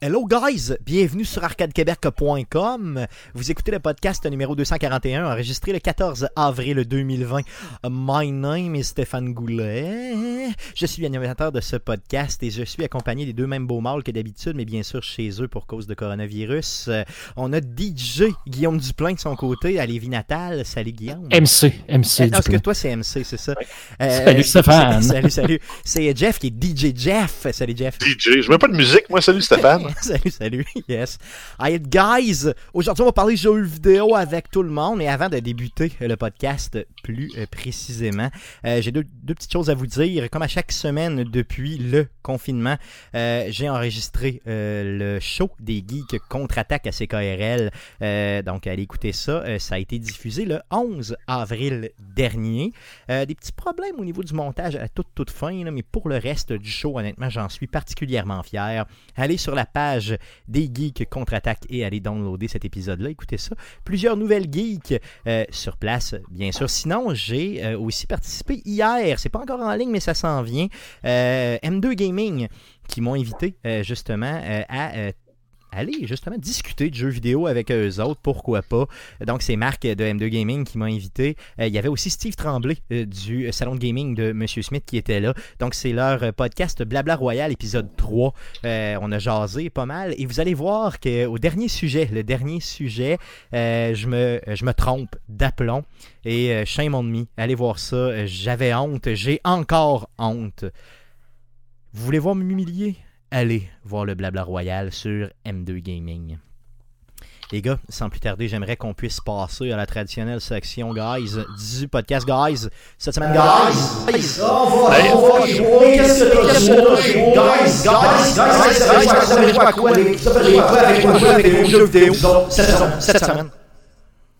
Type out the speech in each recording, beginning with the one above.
Hello guys, bienvenue sur arcadequebec.com. Vous écoutez le podcast numéro 241 enregistré le 14 avril 2020. My name is Stéphane Goulet. Je suis l'animateur de ce podcast et je suis accompagné des deux mêmes beaux mâles que d'habitude, mais bien sûr chez eux pour cause de coronavirus. On a DJ Guillaume Duplain de son côté à Lévis Natal. Salut Guillaume. MC, MC. Est-ce que toi c'est MC, c'est ça? Euh, salut Stéphane. Salut, salut. C'est Jeff qui est DJ Jeff. Salut Jeff. DJ, je mets pas de musique, moi. Salut Stéphane. salut, salut, yes. Alright, guys, aujourd'hui, on va parler jeux vidéo avec tout le monde. Et avant de débuter le podcast plus euh, précisément, euh, j'ai deux, petites choses à vous dire. Comme à chaque semaine depuis le confinement, euh, j'ai enregistré le show des geeks contre-attaque à CKRL. donc, allez écouter ça. ça a été diffusé le 11 avril dernier. des petits problèmes au niveau du montage à toute, toute fin, mais pour le reste du show, honnêtement, j'en suis particulièrement fier. Allez sur la page des Geeks contre-attaque et allez downloader cet épisode-là. Écoutez ça. Plusieurs nouvelles geeks euh, sur place, bien sûr. Sinon, j'ai euh, aussi participé hier. C'est pas encore en ligne, mais ça s'en vient. Euh, M2 Gaming qui m'ont invité justement à Allez, justement discuter de jeux vidéo avec eux autres, pourquoi pas. Donc c'est Marc de M2 Gaming qui m'a invité. Euh, il y avait aussi Steve Tremblay euh, du salon de gaming de Monsieur Smith qui était là. Donc c'est leur podcast Blabla Royal épisode 3. Euh, on a jasé pas mal et vous allez voir qu'au dernier sujet, le dernier sujet, je, me, je me trompe d'aplomb et shame on me. Allez voir ça, j'avais honte, j'ai encore honte. Vous voulez voir m'humilier? Allez voir le Blabla Royal sur M2 Gaming. Les gars, sans plus tarder, j'aimerais qu'on puisse passer à la traditionnelle section, guys, du podcast, guys. Cette semaine, guys, guys, on va, on va jouer, qu'est-ce que guys, guys, guys, ça fait jouer à quoi, ça fait jouer à quoi? avec moi, avec des jeux vidéo, cette semaine.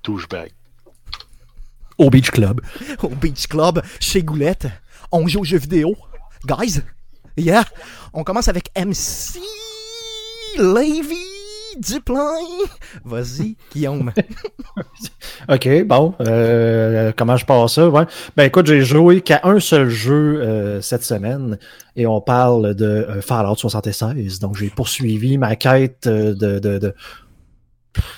Touchback. Au Beach Club. Au Beach Club, chez Goulette, on joue aux jeux vidéo, guys. Yeah! On commence avec MC Levy Duplain. Vas-y, Guillaume. ok, bon. Euh, comment je passe ça? Ouais. Ben écoute, j'ai joué qu'à un seul jeu euh, cette semaine et on parle de euh, Fallout 76. Donc j'ai poursuivi ma quête de, de, de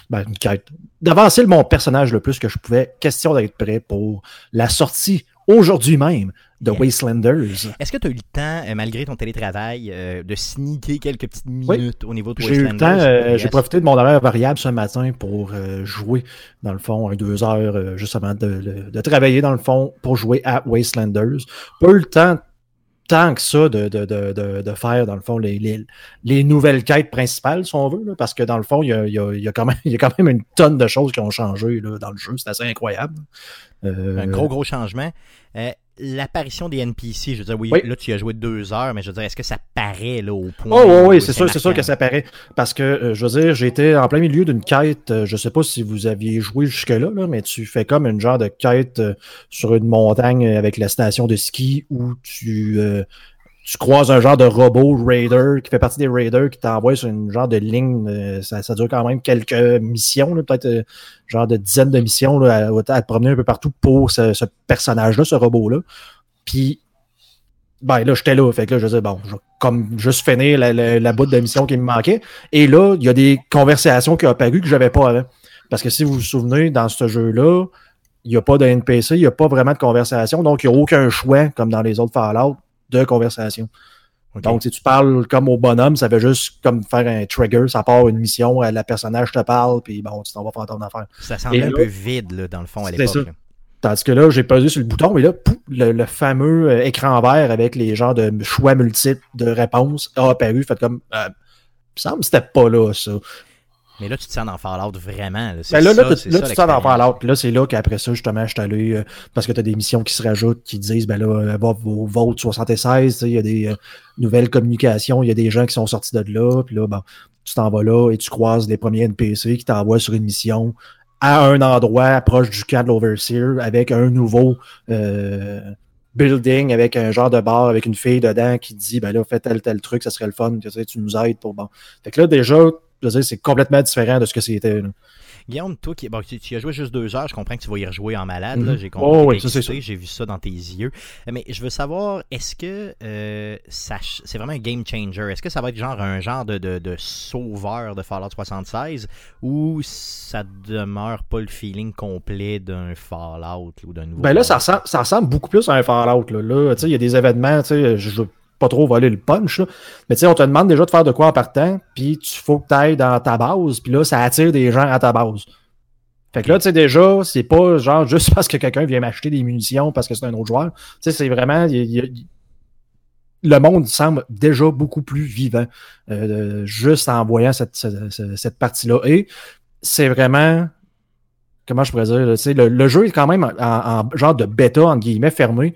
ben, une quête. D'avancer mon personnage le plus que je pouvais. Question d'être prêt pour la sortie aujourd'hui même de Wastelanders. Est-ce que tu as eu le temps, euh, malgré ton télétravail, euh, de sneaker quelques petites minutes au niveau de Wastelanders? J'ai eu le temps, euh, j'ai profité de mon horaire variable ce matin pour jouer, dans le fond, deux heures juste avant de, de, travailler, dans le fond, pour jouer à Wastelanders. Pas eu le temps tant que ça de, de, de, de, faire, dans le fond, les, les, les, nouvelles quêtes principales, si on veut, parce que dans le fond, il y a, il y, a, il y a, quand même, il y a quand même une tonne de choses qui ont changé là, dans le jeu. C'est assez incroyable. Un gros, gros changement l'apparition des NPC, je veux dire, oui, là, tu as joué deux heures, mais je veux dire, est-ce que ça paraît là, au point? Oh, oui, oui, c'est sûr, c'est sûr que ça paraît. Parce que, euh, je veux dire, j'étais en plein milieu d'une quête, euh, je sais pas si vous aviez joué jusque-là, là, mais tu fais comme une genre de quête euh, sur une montagne avec la station de ski où tu tu croises un genre de robot raider qui fait partie des raiders qui t'envoie sur une genre de ligne. Euh, ça, ça, dure quand même quelques missions, peut-être euh, genre de dizaines de missions là, à, te promener un peu partout pour ce, personnage-là, ce robot-là. Puis, ben là, j'étais là. Fait que là, je disais, bon, je vais comme juste finir la, la, de mission qui me manquait. Et là, il y a des conversations qui ont apparu que j'avais pas avant. Parce que si vous vous souvenez, dans ce jeu-là, il n'y a pas de NPC, il n'y a pas vraiment de conversation, donc il n'y a aucun choix, comme dans les autres Fallout, de conversation. Donc, si tu parles comme au bonhomme, ça fait juste comme faire un trigger, ça part une mission, la personnage te parle, puis bon, tu t'en vas faire ton affaire. Ça semble un peu vide, là, dans le fond, à l'époque. Tandis que là, j'ai pesé sur le bouton, et là, le, fameux euh, écran vert avec les genres de choix multiples de réponses a apparu. Fait comme, euh, il me semble que c'était pas là, ça. Mais là, tu te sens dans Fallout vraiment. Là, ben là, là, tu, là, tu te sens dans Fallout. Puis là, c'est là qu'après ça, justement, je suis allé, euh, parce que tu as des missions qui se rajoutent, qui disent, ben là, euh, va vos votes 76, il y a des euh, nouvelles communications, il y a des gens qui sont sortis de là. Puis là, ben, tu t'en vas là et tu croises les premiers NPC qui t'envoient sur une mission à un endroit proche du camp de l'Overseer avec un nouveau building avec un genre de bar avec une fille dedans qui dit ben là fais tel tel truc ça serait le fun tu, sais, tu nous aides pour bon fait que là déjà je veux dire, c'est complètement différent de ce que c'était. Guillaume, toi qui bon, tu, tu as joué juste deux heures, je comprends que tu vas y rejouer en malade. Mhm. J'ai compris. Oh, oui, J'ai vu ça dans tes yeux. Mais je veux savoir, est-ce que euh, c'est vraiment un game changer? Est-ce que ça va être genre un genre de, de, de sauveur de Fallout 76 ou ça demeure pas le feeling complet d'un Fallout ou d'un nouveau Ben là, ça ressemble, ça ressemble beaucoup plus à un Fallout. Là, il y a des événements, tu sais, je pas trop voler le punch, là. mais tu sais, on te demande déjà de faire de quoi en partant, puis tu faut que tu ailles dans ta base, puis là, ça attire des gens à ta base. Fait que là, tu sais, déjà, c'est pas genre juste parce que quelqu'un vient m'acheter des munitions parce que c'est un autre joueur. Tu sais, c'est vraiment. le monde semble déjà beaucoup plus vivant euh, juste en voyant cette, cette, cette- partie-là. Et c'est vraiment. Comment je pourrais dire? le, le jeu est quand même en, en genre de bêta, entre guillemets, fermé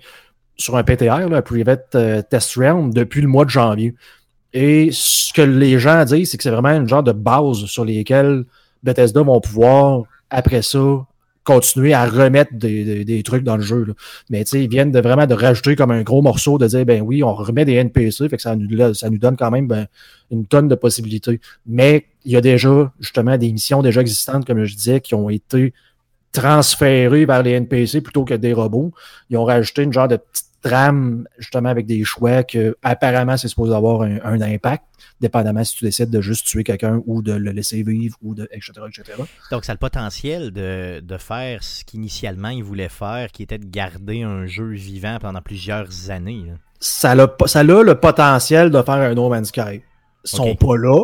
sur un PTR, là, un Private euh, Test Realm, depuis le mois de janvier. Et ce que les gens disent, c'est que c'est vraiment une genre de base sur lesquelles Bethesda vont pouvoir, après ça, continuer à remettre des, des- trucs dans le jeu. là. Mais ils viennent de vraiment de rajouter comme un gros morceau, de dire, ben oui, on remet des NPC, fait que ça nous, ça nous donne quand même ben, une tonne de possibilités. Mais il y a déjà, justement, des missions déjà existantes, comme je disais, qui ont été transférées vers les NPC plutôt que des robots. Ils ont rajouté une genre de petite trame, justement, avec des choix que apparemment c'est supposé avoir un, un impact, dépendamment si tu décides de juste tuer quelqu'un ou de le laisser vivre ou de etc. etc. Donc, ça a le potentiel de, de faire ce qu'initialement ils voulaient faire, qui était de garder un jeu vivant pendant plusieurs années. là. Ça a, ça a le potentiel de faire un No Man's Sky. Ils sont pas là,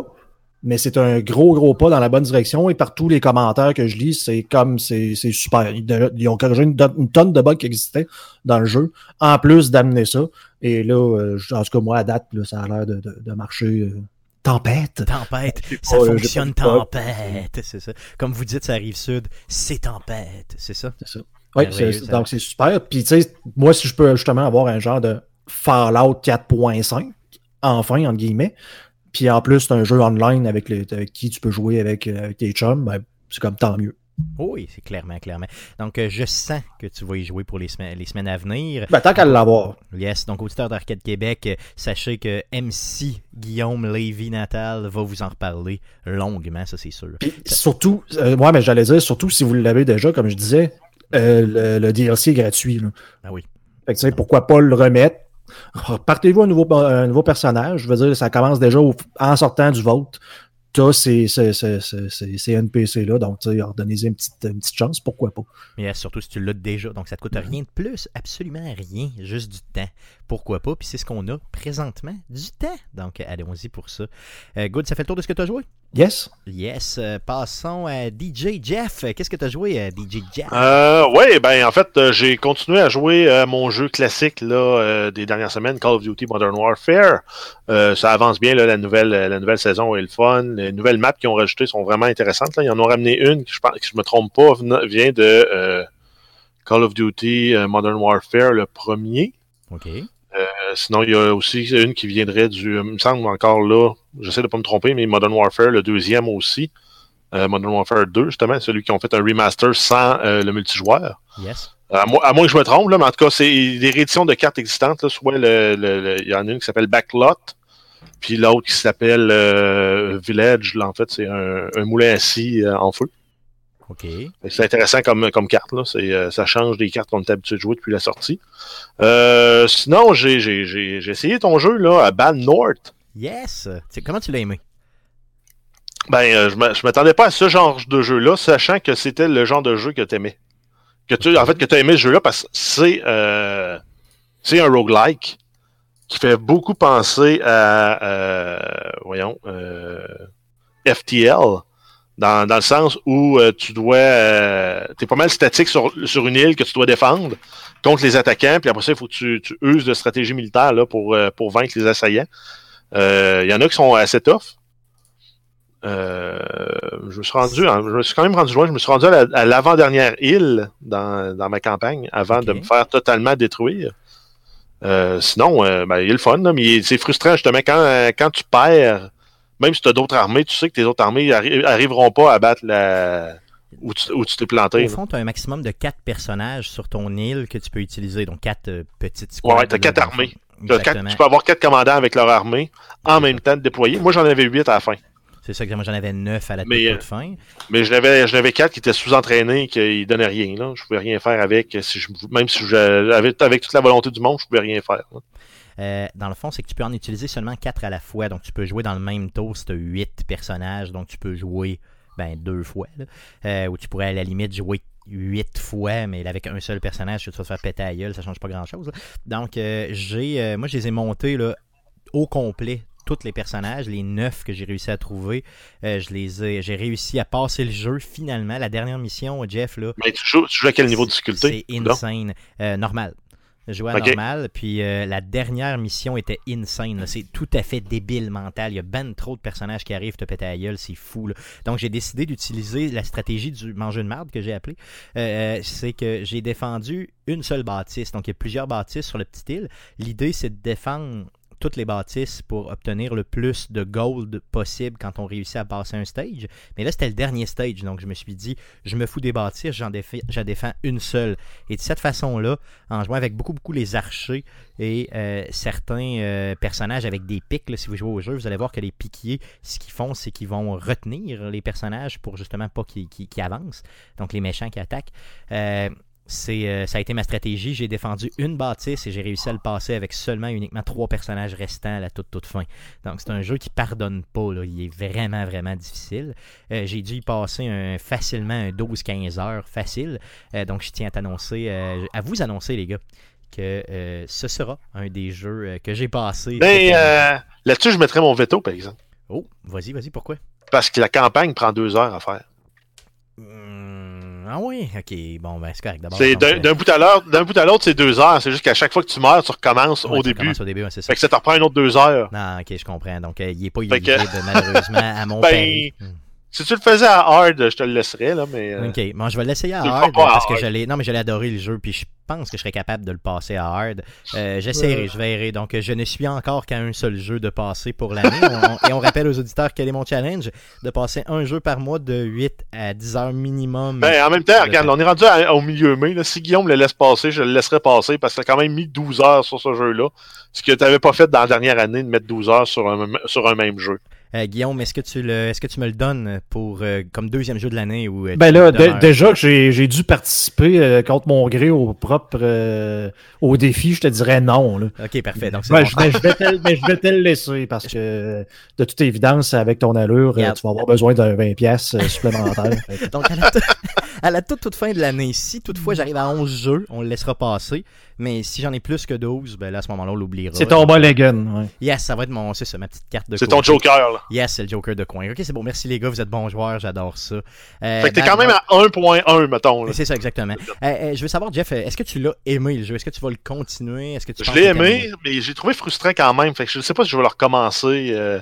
mais c'est un gros, gros pas dans la bonne direction. Et par tous les commentaires que je lis, c'est comme c'est c'est super. Ils, de- ils ont corrigé une, une tonne de bugs qui existaient dans le jeu, en plus d'amener ça. Et là, euh, en tout cas, moi, à date, là, ça a l'air de, de- de marcher euh, tempête. Tempête, ça pas- fonctionne tempête, c'est ça. Comme vous dites, ça arrive sud, c'est tempête, c'est ça? C'est ça. Oui, Merveilleux, c'est- ça. donc c'est super. Puis, tu sais, moi, si je peux justement avoir un genre de Fallout 4.5, enfin, entre guillemets, puis en plus, c'est un jeu online avec, les, avec qui tu peux jouer avec, euh, avec tes chums, ben, c'est comme tant mieux. Oui, c'est clairement, clairement. Donc, euh, je sens que tu vas y jouer pour les semaines, les semaines à venir. Ben, tant qu'à l'avoir. Yes, donc auditeur d'Arcade Québec, euh, sachez que MC Guillaume Lévy Natal va vous en reparler longuement, ça c'est sûr. Puis surtout, euh, ouais, mais j'allais dire, surtout si vous l'avez déjà, comme je disais, euh, le, le DLC est gratuit. Là. Ah oui. Fait que, tu sais, pourquoi pas le remettre? Partez-vous un nouveau, un nouveau personnage. Je veux dire, ça commence déjà au- en sortant du vote. T'as ces, ces, NPC-là, donc tu sais, redonnez-y une petite, une petite chance, pourquoi pas. Mais surtout si tu l'as déjà, donc ça te coûte rien de plus, absolument rien, juste du temps. Pourquoi pas? Puis c'est ce qu'on a présentement, du temps. Donc euh, allons-y pour ça. Euh, Good, ça fait le tour de ce que tu as joué? Yes? Yes, euh, passons à DJ Jeff. Qu'est-ce que tu as joué, DJ Jeff? Euh, ouais, ben en fait, j'ai continué à jouer euh, mon jeu classique là, euh, des dernières semaines, Call of Duty Modern Warfare. Euh, ça avance bien, là, la, nouvelle, la nouvelle saison est le fun. Les nouvelles maps qu'ils ont rajoutées sont vraiment intéressantes. Là. Ils en ont ramené une, qui, je pense, que je me trompe pas, vient de euh, Call of Duty Modern Warfare, le premier. OK. Euh, sinon, il y a aussi une qui viendrait du, euh, il me semble encore là, j'essaie de pas me tromper, mais Modern Warfare, le deuxième aussi. Euh, Modern Warfare 2, justement, celui qui ont fait un remaster sans euh, le multijoueur. Yes. À moins, à moins que je me trompe, là, mais en tout cas, c'est des rééditions de cartes existantes. Là, soit il y en a une qui s'appelle Backlot, puis l'autre qui s'appelle euh, Village. Là, en fait, c'est un, un moulin euh, en feu. OK. C'est intéressant comme, comme carte. Là. Euh, ça change des cartes qu'on est habitué de jouer depuis la sortie. Euh, sinon, j'ai, essayé ton jeu là, à Ban North. Yes. Comment tu l'as aimé? Ben, euh, je m'attendais pas à ce genre de jeu-là, sachant que c'était le genre de jeu que tu aimais. Que tu, en fait, que tu as aimé ce jeu-là parce que c'est, euh, un roguelike qui fait beaucoup penser à, voyons, FTL, dans, dans le sens où euh, tu dois, euh, t'es pas mal statique sur, sur une île que tu dois défendre contre les attaquants, puis après ça, il faut que tu, tu uses de stratégie militaire là, pour, euh, pour vaincre les assaillants. Euh, Il y en a qui sont assez tough. Je me suis rendu, je me suis quand même rendu loin. Je me suis rendu à la- à l'avant-dernière île dans, dans ma campagne avant de me faire totalement détruire. Sinon, ben, il a le fun, là, mais c'est frustrant justement quand, quand tu perds, même si tu as d'autres armées, tu sais que tes autres armées arri- arriveront pas à battre la où tu tu t'es planté. Au fond, tu as un maximum de quatre personnages sur ton île que tu peux utiliser, donc quatre euh, petites Ouais, squads. là, quatre dans le armées. quatre- Exactement. tu peux avoir quatre commandants avec leur armée en même temps de déployer. Moi, j'en avais huit à la fin. C'est ça que moi j'en avais 9 à la Mais, toute, euh, fin. Mais je n'avais, je n'avais quatre qui étaient sous-entraînés, qui donnaient rien. Là. Je pouvais rien faire avec. Si je, même si j'avais avec toute la volonté du monde, je pouvais rien faire. là. Euh, dans le fond, c'est que tu peux en utiliser seulement 4 à la fois. Donc, tu peux jouer dans le même tour si tu as 8 personnages. Donc, tu peux jouer ben, deux fois. Euh, ou tu pourrais à la limite jouer 8 fois, mais avec un seul personnage, tu vas te faire péter à gueule, ça change pas grand-chose. là. Donc, euh, j'ai, moi, je les ai montés là, au complet. Tous les personnages, les 9 que j'ai réussi à trouver, euh, je les ai, j'ai réussi à passer le jeu finalement. La dernière mission, Jeff, là, Mais tu joues, tu joues à quel niveau de difficulté? c'est insane. Euh, normal. Je jouais à normal, puis euh, la dernière mission était insane. C'est tout à fait débile mental. Il y a ben trop de personnages qui arrivent te péter la gueule, c'est fou. là. Donc j'ai décidé d'utiliser la stratégie du manger de marde que j'ai appelé. Euh, c'est que j'ai défendu une seule bâtisse. Donc il y a plusieurs bâtisses sur le petit île. L'idée c'est de défendre toutes les bâtisses pour obtenir le plus de gold possible quand on réussit à passer un stage. Mais là, c'était le dernier stage, donc je me suis dit, je me fous des bâtisses, j'en défends une seule. Et de cette façon-là, en jouant avec beaucoup, beaucoup les archers et euh, certains euh, personnages avec des pics, si vous jouez au jeu, vous allez voir que les piquiers, ce qu'ils font, c'est qu'ils vont retenir les personnages pour justement pas qu'ils avancent. Donc les méchants qui attaquent. Euh, c'est, euh, ça a été ma stratégie. J'ai défendu une bâtisse et j'ai réussi à le passer avec seulement uniquement trois personnages restants à la toute, toute fin. Donc c'est un jeu qui pardonne pas. là. Il est vraiment, vraiment difficile. Euh, j'ai dû y passer un- facilement un 12-15 heures facile. Euh, donc je tiens à t'annoncer, euh, à vous annoncer les gars, que ce sera un des jeux que j'ai passé. Ben, euh, là-dessus, je mettrais mon veto, par exemple. Oh, vas-y, vas-y, pourquoi? Parce que la campagne prend deux heures à faire. Hmm, ah oui, ok, bon, ben c'est correct. C'est d'un bout à l'autre, d'un bout à l'autre, c'est deux heures. C'est juste qu'à chaque fois que tu meurs, tu recommences ouais, au début. au début, ouais, ça. Fait que ça te reprend une autre deux heures. Non, ok, je comprends. Donc, euh, il n'est pas Fait que- malheureusement, à mon Ben, pari. Hmm. Si tu le faisais à hard, je te le laisserais, là, mais. euh, Ok, bon, je vais l'essayer à hard pas à parce que hard. j'allais. Non, mais j'allais adorer le jeu, puis je pense que je serais capable de le passer à hard. Euh, J'essaierai, je verrai. Donc, je ne suis encore qu'à un seul jeu de passer pour l'année. Et on rappelle aux auditeurs quel est mon challenge de passer un jeu par mois de 8 à 10 heures minimum. Ben, en même temps, regarde, on est rendu à- au milieu mai. Là. Si Guillaume le laisse passer, je le laisserai passer parce que t'as quand même mis 12 heures sur ce jeu-là. Ce que t'avais pas fait dans la dernière année de mettre 12 heures sur un, sur un même jeu. Euh, Guillaume, est-ce que tu le, est-ce que tu me le donnes pour euh, comme deuxième jeu de l'année ou euh, Ben là, déjà que j'ai j'ai dû participer euh, contre mon gré au propre euh, au défi, je te dirais non. Là. Ok, parfait. Donc, Ben, bon. je, ben, je vais te, mais je vais te le laisser parce que de toute évidence, avec ton allure, tu vas avoir besoin d'un 20$ piastres, euh, supplémentaire. Donc, à la, tout- à la toute, toute fin de l'année, si toutefois j'arrive à 11 jeux, on le laissera passer. Mais si j'en ai plus que 12, ben là, à ce moment-là, on l'oubliera. C'est ton mulligan. Ouais. Yes, ça va être mon, c'est ça, ma petite carte de C'est ton Joker, là. Yes, c'est le Joker de coin. Ok, c'est bon. Merci les gars, vous êtes bons joueurs, j'adore ça. Euh, Fait que t'es quand même à 1.1, mettons. C'est ça, exactement. Euh, euh, je veux savoir, Jeff, est-ce que tu l'as aimé le jeu? Est-ce que tu vas le continuer? Est-ce que tu Je l'ai aimé, mais j'ai trouvé frustrant quand même. Fait que je sais pas si je vais le recommencer. euh,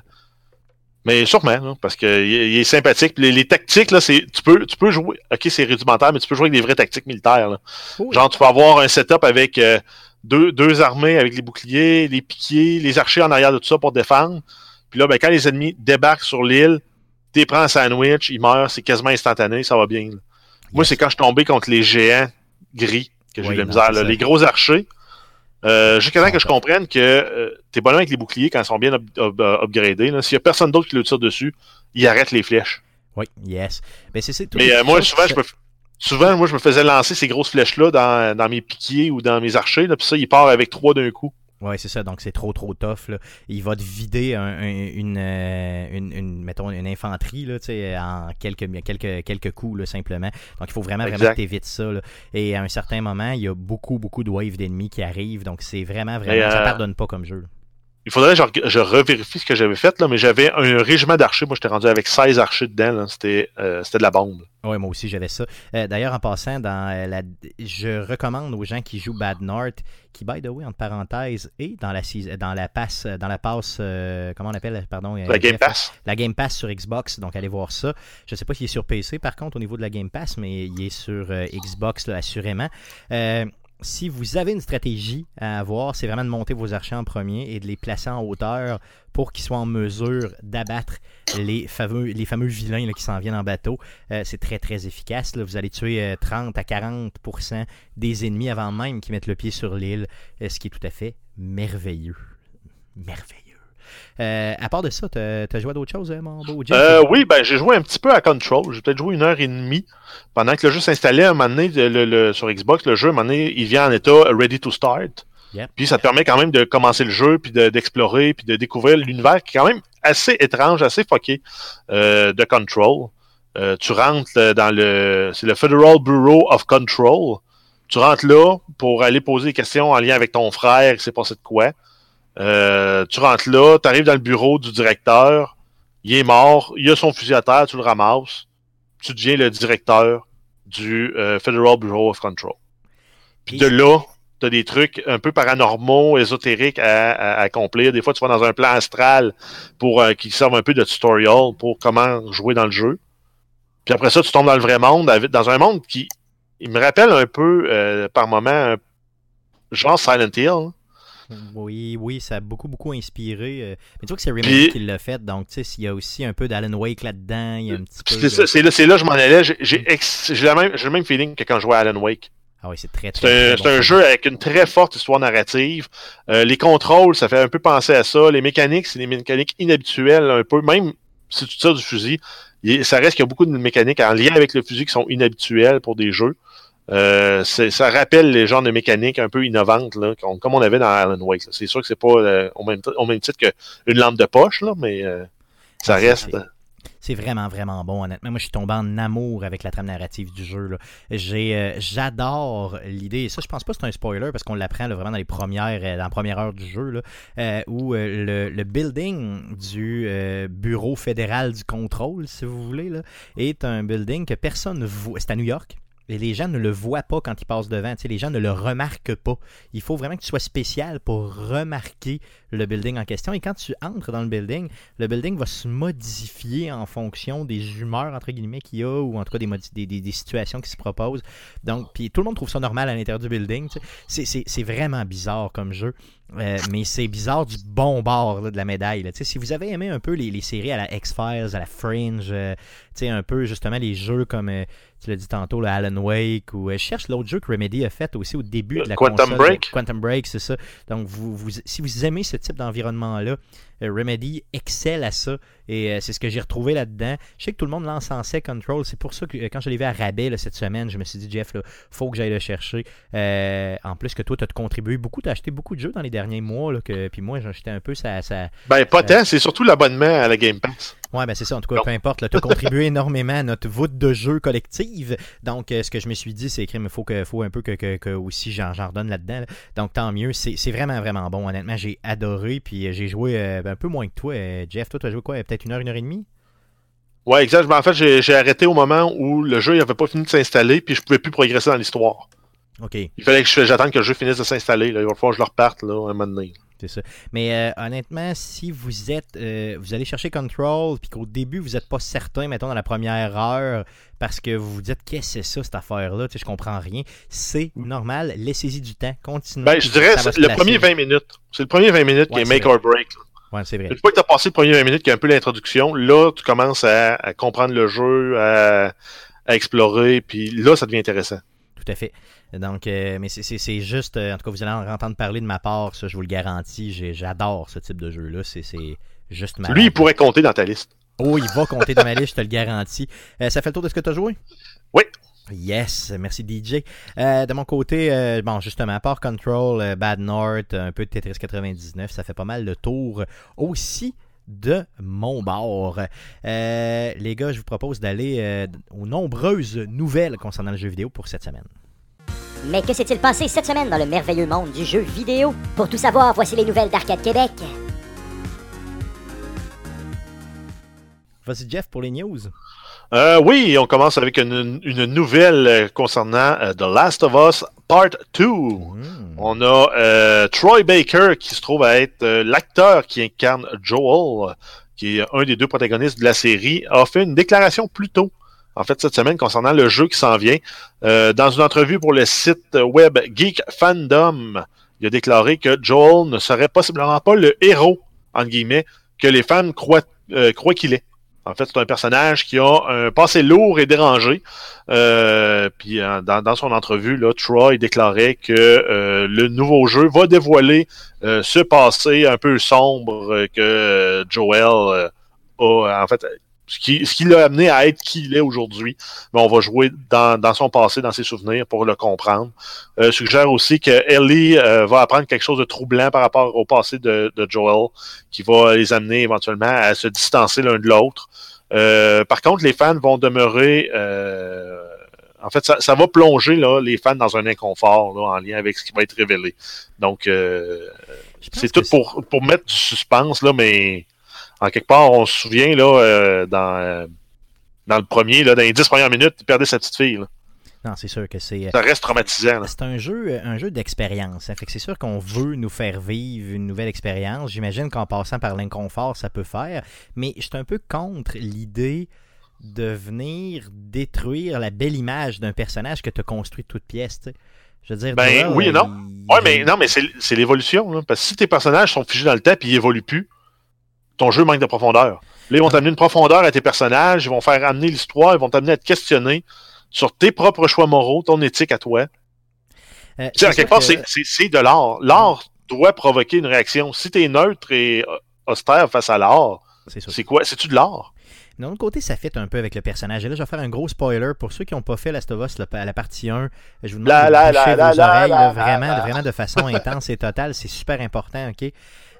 Mais sûrement, parce qu'il est, il est sympathique. Puis Les, les tactiques, là, c'est. Tu peux, tu peux jouer. Ok, c'est rudimentaire, mais tu peux jouer avec des vraies tactiques militaires. là. Oui. Genre, tu peux avoir un setup avec euh, deux, deux armées avec les boucliers, les piquiers, les archers en arrière de tout ça pour défendre. Puis là, ben, quand les ennemis débarquent sur l'île, tu prends en sandwich, ils meurent, c'est quasiment instantané, ça va bien. là. Moi, Yes. c'est quand je suis tombé contre les géants gris que j'ai Oui, eu de la misère. là. Les gros archers. Euh, Jusqu'à temps Ah, que je ben. comprenne que euh, t'es bon avec les boucliers quand ils sont bien up- up- up- upgradés. S'il y a personne d'autre qui le tire dessus, il arrête les flèches. Oui, yes. Ben, c'est, Mais euh, moi, souvent, je me, souvent, moi, je me faisais lancer ces grosses flèches-là dans, dans mes piquiers ou dans mes archers. Là, puis ça, il part avec trois d'un coup. Ouais, c'est ça. Donc, c'est trop, trop tough. Là. Il va te vider un- un- une, euh, une, une- mettons, une infanterie là, tu sais, en quelques, quelques, quelques coups, là, simplement. Donc, il faut vraiment, vraiment que tu évites ça. là. Et à un certain moment, il y a beaucoup, beaucoup de waves d'ennemis qui arrivent. Donc, c'est vraiment, vraiment. Ça euh, pardonne pas comme jeu. là. Il faudrait que je, re- je revérifie ce que j'avais fait, là, mais j'avais un régiment d'archers. Moi, j'étais rendu avec 16 archers dedans. C'était euh, c'était de la bombe. Oui, moi aussi, j'avais ça. Euh, D'ailleurs, en passant, dans euh, la, je recommande aux gens qui jouent Bad North, qui, by the way, entre parenthèses, et dans la, dans la passe, dans la passe, euh, comment on appelle, pardon, euh, La Game Jeff, Pass. la Game Pass sur Xbox, donc allez voir ça. Je ne sais pas s'il est sur PC par contre au niveau de la Game Pass, mais il est sur euh, Xbox là, assurément. Euh, si vous avez une stratégie à avoir, c'est vraiment de monter vos archers en premier et de les placer en hauteur pour qu'ils soient en mesure d'abattre les fameux, vilains qui s'en viennent en bateau. Euh, c'est très très efficace. Vous allez tuer euh, 30 à 40% des ennemis avant même qu'ils mettent le pied sur l'île, euh, ce qui est tout à fait merveilleux. Merveilleux. Euh, à part de ça, t'as as joué à d'autres choses, mon beau Jeff? Euh, oui, ben j'ai joué un petit peu à Control. J'ai peut-être joué une heure et demie. Pendant que le jeu s'installait, un moment donné, le, le, sur Xbox, le jeu, un moment donné, il vient en état ready to start. Yep. Puis ça te permet quand même de commencer le jeu, puis d'explorer, puis de découvrir l'univers qui est quand même assez étrange, assez fucké euh, de Control. Euh, tu rentres dans le... C'est le Federal Bureau of Control. Tu rentres là pour aller poser des questions en lien avec ton frère qui s'est passé de quoi. Euh, tu rentres là, tu arrives dans le bureau du directeur, il est mort, il a son fusil à terre, tu le ramasses, tu deviens le directeur du euh, Federal Bureau of Control. Puis de là, tu as des trucs un peu paranormaux, ésotériques à, à, à, accomplir. Des fois, tu vas dans un plan astral pour euh, qui servent un peu de tutorial pour comment jouer dans le jeu. Puis après ça, tu tombes dans le vrai monde, dans un monde qui il me rappelle un peu euh, par moment genre Silent Hill. Oui, oui, ça a beaucoup, beaucoup inspiré. Euh, Mais tu vois que c'est Remedy qui l'a fait, donc tu sais, il y a aussi un peu d'Alan Wake là-dedans, il y a un petit peu... C'est là, là, je m'en allais, j'ai ex... le, même, feeling que quand je jouais à Alan Wake. Ah oui, c'est très, très, C'est un, très bon un jeu avec une très forte histoire narrative. Euh, les contrôles, ça fait un peu penser à ça. Les mécaniques, c'est des mécaniques inhabituelles un peu. Même si tu tires du fusil, ça reste qu'il y a beaucoup de mécaniques en lien avec le fusil qui sont inhabituelles pour des jeux. Euh, ça rappelle les genres de mécaniques un peu innovantes, là, comme on avait dans Alan Wake. C'est sûr que c'est pas euh, au, même au, même titre qu'une lampe de poche, là, mais euh, ça reste. C'est vraiment, vraiment bon, honnêtement. Moi, je suis tombé en amour avec la trame narrative du jeu. Euh, j'adore l'idée, et ça, je pense pas que c'est un spoiler, parce qu'on l'apprend vraiment dans les premières, dans la première heure du jeu, là, euh, où euh, le, le, building du Bureau fédéral du contrôle, si vous voulez, là, est un building que personne ne voit. C'est à New York. Les gens ne le voient pas quand ils passent devant. Les gens ne le remarquent pas. Il faut vraiment que tu sois spécial pour remarquer le building en question. Et quand tu entres dans le building, le building va se modifier en fonction des humeurs, entre guillemets, qu'il y a, ou en tout cas des, des, situations qui se proposent. Donc, puis tout le monde trouve ça normal à l'intérieur du building. C'est vraiment bizarre comme jeu. Euh, mais c'est bizarre du bon bord là, de la médaille. Là. Si vous avez aimé un peu les, les séries à la X-Files, à la Fringe, euh, un peu justement les jeux comme euh, tu l'as dit tantôt, le Alan Wake, ou cherche l'autre jeu que Remedy a fait aussi au début de la Quantum console, Break. Quantum Break, c'est ça. Donc vous, vous, si vous aimez ce type d'environnement-là, Remedy excelle à ça et c'est ce que j'ai retrouvé là-dedans. Je sais que tout le monde l'encensait Control, c'est pour ça que quand je l'ai vu à rabais là, cette semaine, je me suis dit Jeff, il faut que j'aille le chercher. Euh, en plus que toi, tu as contribué beaucoup, tu as acheté beaucoup de jeux dans les derniers mois, là, que, puis moi, j'ai acheté un peu ça. ça ben, pas tant, c'est surtout l'abonnement à la Game Pass. Ouais, ben c'est ça. En tout cas, peu importe. Tu as contribué énormément à notre voûte de jeu collective. Donc, euh, ce que je me suis dit, c'est qu'il faut, que, faut un peu que, que, que aussi j'en redonne là-dedans. Là. Donc, tant mieux. C'est vraiment, vraiment bon. Honnêtement, j'ai adoré. Puis, j'ai joué euh, un peu moins que toi, euh, Jeff. Toi, tu as joué quoi? Peut-être une heure, une heure et demie? Ouais, exactement. En fait, j'ai arrêté au moment où le jeu n'avait pas fini de s'installer. Puis, je pouvais plus progresser dans l'histoire. OK. Il fallait que j'attende que le jeu finisse de s'installer. Il va falloir que je le reparte là, un moment donné. C'est ça. Mais euh, honnêtement, si vous êtes, euh, vous allez chercher Control, puis qu'au début vous n'êtes pas certain, mettons dans la première heure, parce que vous vous dites qu'est-ce que c'est ça cette affaire-là, tu sais, je comprends rien, c'est normal. Laissez-y du temps, continuez. Ben, je dirais le premier 20 minutes. C'est le premier 20 minutes Ouais, qui est c'est make vrai. or break. là. Ouais, c'est vrai. Une fois que tu as passé le premier 20 minutes, qui est un peu l'introduction, là, tu commences à, à comprendre le jeu, à, à explorer, puis là, ça devient intéressant. Tout à fait. Donc, euh, mais c'est- juste, euh, en tout cas, vous allez en entendre parler de ma part, ça, je vous le garantis. J'adore ce type de jeu-là. C'est juste ma. Lui, il pourrait compter dans ta liste. Oh, il va compter dans ma liste, je te le garantis. Euh, ça fait le tour de ce que tu as joué? Oui. Yes, merci DJ. Euh, de mon côté, euh, bon, justement, à part Control, Bad North, un peu de Tetris 99, ça fait pas mal le tour aussi de mon bord. Les gars, je vous propose d'aller aux nombreuses nouvelles concernant le jeu vidéo pour cette semaine. Mais que s'est-il passé cette semaine dans le merveilleux monde du jeu vidéo? Pour tout savoir, voici les nouvelles d'Arcade Québec. Vas-y, Jeff, pour les news. Euh, oui, on commence avec une, une nouvelle euh, concernant euh, The Last of Us Part 2. Hmm. On a euh, Troy Baker qui se trouve à être euh, l'acteur qui incarne Joel, qui est un des deux protagonistes de la série, a fait une déclaration plus tôt, en fait, cette semaine, concernant le jeu qui s'en vient. Euh, dans une entrevue pour le site web Geek Fandom, il a déclaré que Joel ne serait possiblement pas le héros, entre guillemets, que les fans croient, euh, qu'il est. En fait, c'est un personnage qui a un passé lourd et dérangé. Euh, puis dans, son entrevue, là, Troy déclarait que le nouveau jeu va dévoiler ce passé un peu sombre que Joel a en fait ce qui, ce qui l'a amené à être qui il est aujourd'hui. Mais on va jouer dans, dans, son passé, dans ses souvenirs pour le comprendre. Euh, suggère aussi que Ellie euh, va apprendre quelque chose de troublant par rapport au passé de, de, Joel, qui va les amener éventuellement à se distancer l'un de l'autre. Euh, par contre, les fans vont demeurer euh, en fait, ça, ça, va plonger là, les fans dans un inconfort là, en lien avec ce qui va être révélé. Donc, euh, c'est tout pour, pour mettre du suspense, là, mais en quelque part, on se souvient, là, euh, dans, euh, dans le premier, là, dans les dix premières minutes, il perdait sa petite fille. Là. Non, c'est sûr que c'est. Ça reste traumatisant. C'est un jeu, un jeu d'expérience. Hein. Fait que c'est sûr qu'on veut nous faire vivre une nouvelle expérience. J'imagine qu'en passant par l'inconfort, ça peut faire. Mais je suis un peu contre l'idée de venir détruire la belle image d'un personnage que tu as construit de toutes pièces. T'sais. Je veux dire, ben oui et non. Il... Ouais, mais non, mais c'est l'évolution. Parce que si tes personnages sont figés dans le temps et ils évoluent plus, ton jeu manque de profondeur. Là, ils vont t'amener une profondeur à tes personnages, ils vont faire amener l'histoire, ils vont t'amener à te questionner sur tes propres choix moraux, ton éthique à toi. Euh, tu sais, en quelque part, que... c'est de l'art. L'art doit provoquer une réaction. Si tu es neutre et austère face à l'art, c'est quoi? C'est-tu de l'art? D'un autre côté, ça fait un peu avec le personnage. Et là, je vais faire un gros spoiler pour ceux qui n'ont pas fait Last of Us à la partie 1. Je vous demande la, de la, la, vos la, oreilles là, vraiment, vraiment de façon intense et totale. C'est super important, OK?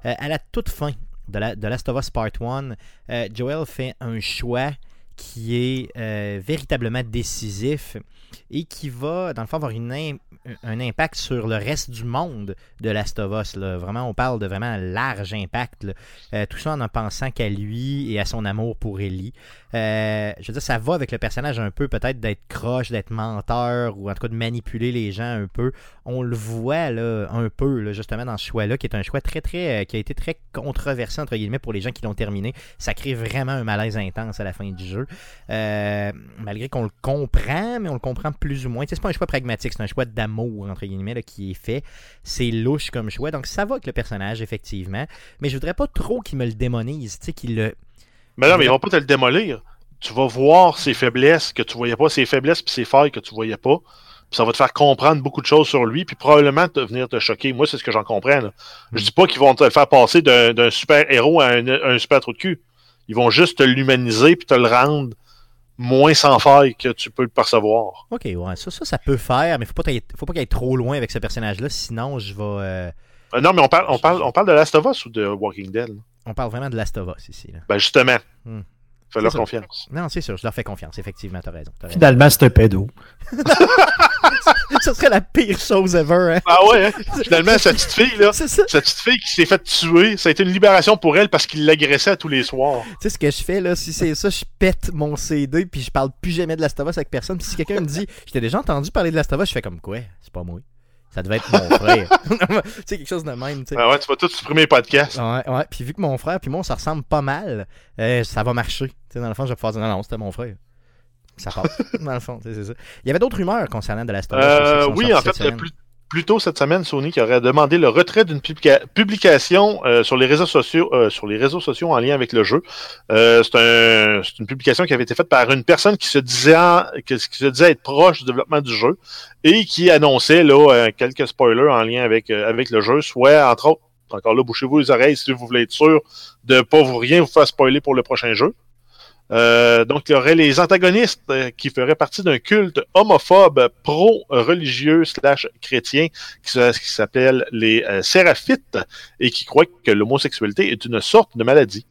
Euh, à la toute fin de, la, de Last of Us Part 1, euh, Joel fait un choix qui est euh, véritablement décisif et qui va, dans le fond, avoir une, un impact sur le reste du monde de Last of Us. Là. Vraiment, on parle de vraiment large impact. Euh, tout ça en en pensant qu'à lui et à son amour pour Ellie. Euh, je veux dire, ça va avec le personnage un peu, peut-être d'être croche, d'être menteur, ou en tout cas de manipuler les gens un peu. On le voit là, un peu, là, justement, dans ce choix-là, qui est un choix très, très, euh, qui a été très controversé, entre guillemets, pour les gens qui l'ont terminé. Ça crée vraiment un malaise intense à la fin du jeu. Malgré qu'on le comprend, mais on le comprend plus ou moins. C'est pas un choix pragmatique, c'est un choix d'amour, entre guillemets, là, qui est fait. C'est louche comme choix. Donc ça va avec le personnage, effectivement. Mais je voudrais pas trop qu'il me le démonise, tu sais, qu'il le. Mais non, mais ils vont pas te le démolir. Tu vas voir ses faiblesses que tu voyais pas, ses faiblesses puis ses failles que tu voyais pas. Puis ça va te faire comprendre beaucoup de choses sur lui, puis probablement te venir te choquer. Moi, c'est ce que j'en comprends. Là. Je dis pas qu'ils vont te faire passer d'un super héros à un, un, super trou de cul. Ils vont juste te l'humaniser puis te le rendre moins sans faille que tu peux le percevoir. Ok, ouais, ça, ça, ça peut faire, mais faut pas faut pas qu'il aille trop loin avec ce personnage-là, sinon je vais. Euh... Euh, non, mais on parle, on parle, on parle de Last of Us ou de Walking Dead? Là? On parle vraiment de Last of Us ici. Là. Ben justement. Hmm. Fais leur confiance. Non, c'est sûr, je leur fais confiance, effectivement, t'as raison, raison. Finalement, c'est un pédo. ça serait la pire chose ever. Hein? Ah ouais, hein? finalement, cette petite fille, là, cette petite fille qui s'est fait tuer, ça a été une libération pour elle parce qu'il l'agressait à tous les soirs. Tu sais ce que je fais, là, si c'est ça, je pète mon CD puis je parle plus jamais de Last of Us avec personne. Puis si quelqu'un me dit, je t'ai déjà entendu parler de Last of Us, je fais comme quoi, c'est pas moi. Ça devait être mon frère. tu sais, quelque chose de même. Ah ouais, tu vas tout supprimer le podcast. Ouais, ouais. Puis vu que mon frère puis moi, ça ressemble pas mal, euh, ça va marcher. Tu sais, dans le fond, je vais pouvoir dire non, non, c'était mon frère. Ça passe. dans le fond, c'est ça. Il y avait d'autres rumeurs concernant de la story. Euh, oui, en fait, plus, plus tôt cette semaine, Sony qui aurait demandé le retrait d'une publica publication euh, sur les réseaux sociaux, euh, sur les réseaux sociaux en lien avec le jeu. Euh, c'est un, une publication qui avait été faite par une personne qui se disait, qui se disait être proche du développement du jeu et qui annonçait là euh, quelques spoilers en lien avec euh, avec le jeu, soit entre autres, encore là, bouchez-vous les oreilles si vous voulez être sûr de pas vous rien vous faire spoiler pour le prochain jeu. Euh, donc, il y aurait les antagonistes euh, qui feraient partie d'un culte homophobe pro-religieux slash chrétien qui, qui s'appelle les euh, séraphites et qui croient que l'homosexualité est une sorte de maladie.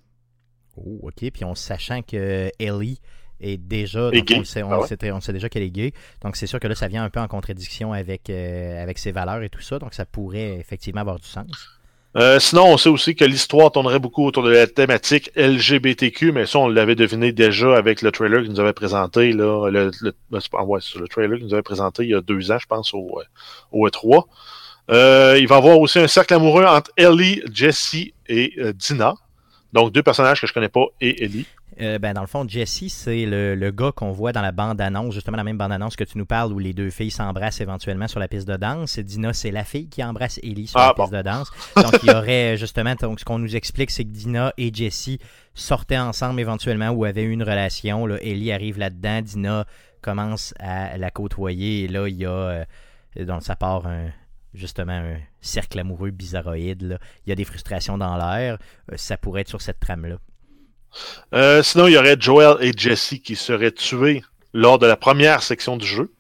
Oh, ok. Puis en sachant que Ellie est déjà, donc on, sait, on, ah ouais? sait, on, sait, déjà qu'elle est gay, donc c'est sûr que là, ça vient un peu en contradiction avec, avec ses valeurs et tout ça, donc ça pourrait effectivement avoir du sens. Euh, sinon, on sait aussi que l'histoire tournerait beaucoup autour de la thématique LGBTQ, mais ça, on l'avait deviné déjà avec le trailer qu'il nous avait présenté, là, le, le, le trailer qu'il nous avait présenté il y a deux ans, je pense, au, au E3. Euh, il va y avoir aussi un cercle amoureux entre Ellie, Jessie et euh, Dina. Donc, deux personnages que je connais pas et Ellie. Euh, ben, dans le fond, Jesse, c'est le, le gars qu'on voit dans la bande-annonce, justement la même bande-annonce que tu nous parles, où les deux filles s'embrassent éventuellement sur la piste de danse. Dina, c'est la fille qui embrasse Ellie sur Ah, la bon. piste de danse. Donc, il y aurait justement, donc, ce qu'on nous explique, c'est que Dina et Jesse sortaient ensemble éventuellement ou avaient eu une relation. Là. Ellie arrive là-dedans, Dina commence à la côtoyer, et là, il y a, euh, donc ça part un, justement un cercle amoureux bizarroïde. là. Il y a des frustrations dans l'air. Euh, ça pourrait être sur cette trame-là. Euh, sinon, il y aurait Joel et Jesse qui seraient tués lors de la première section du jeu.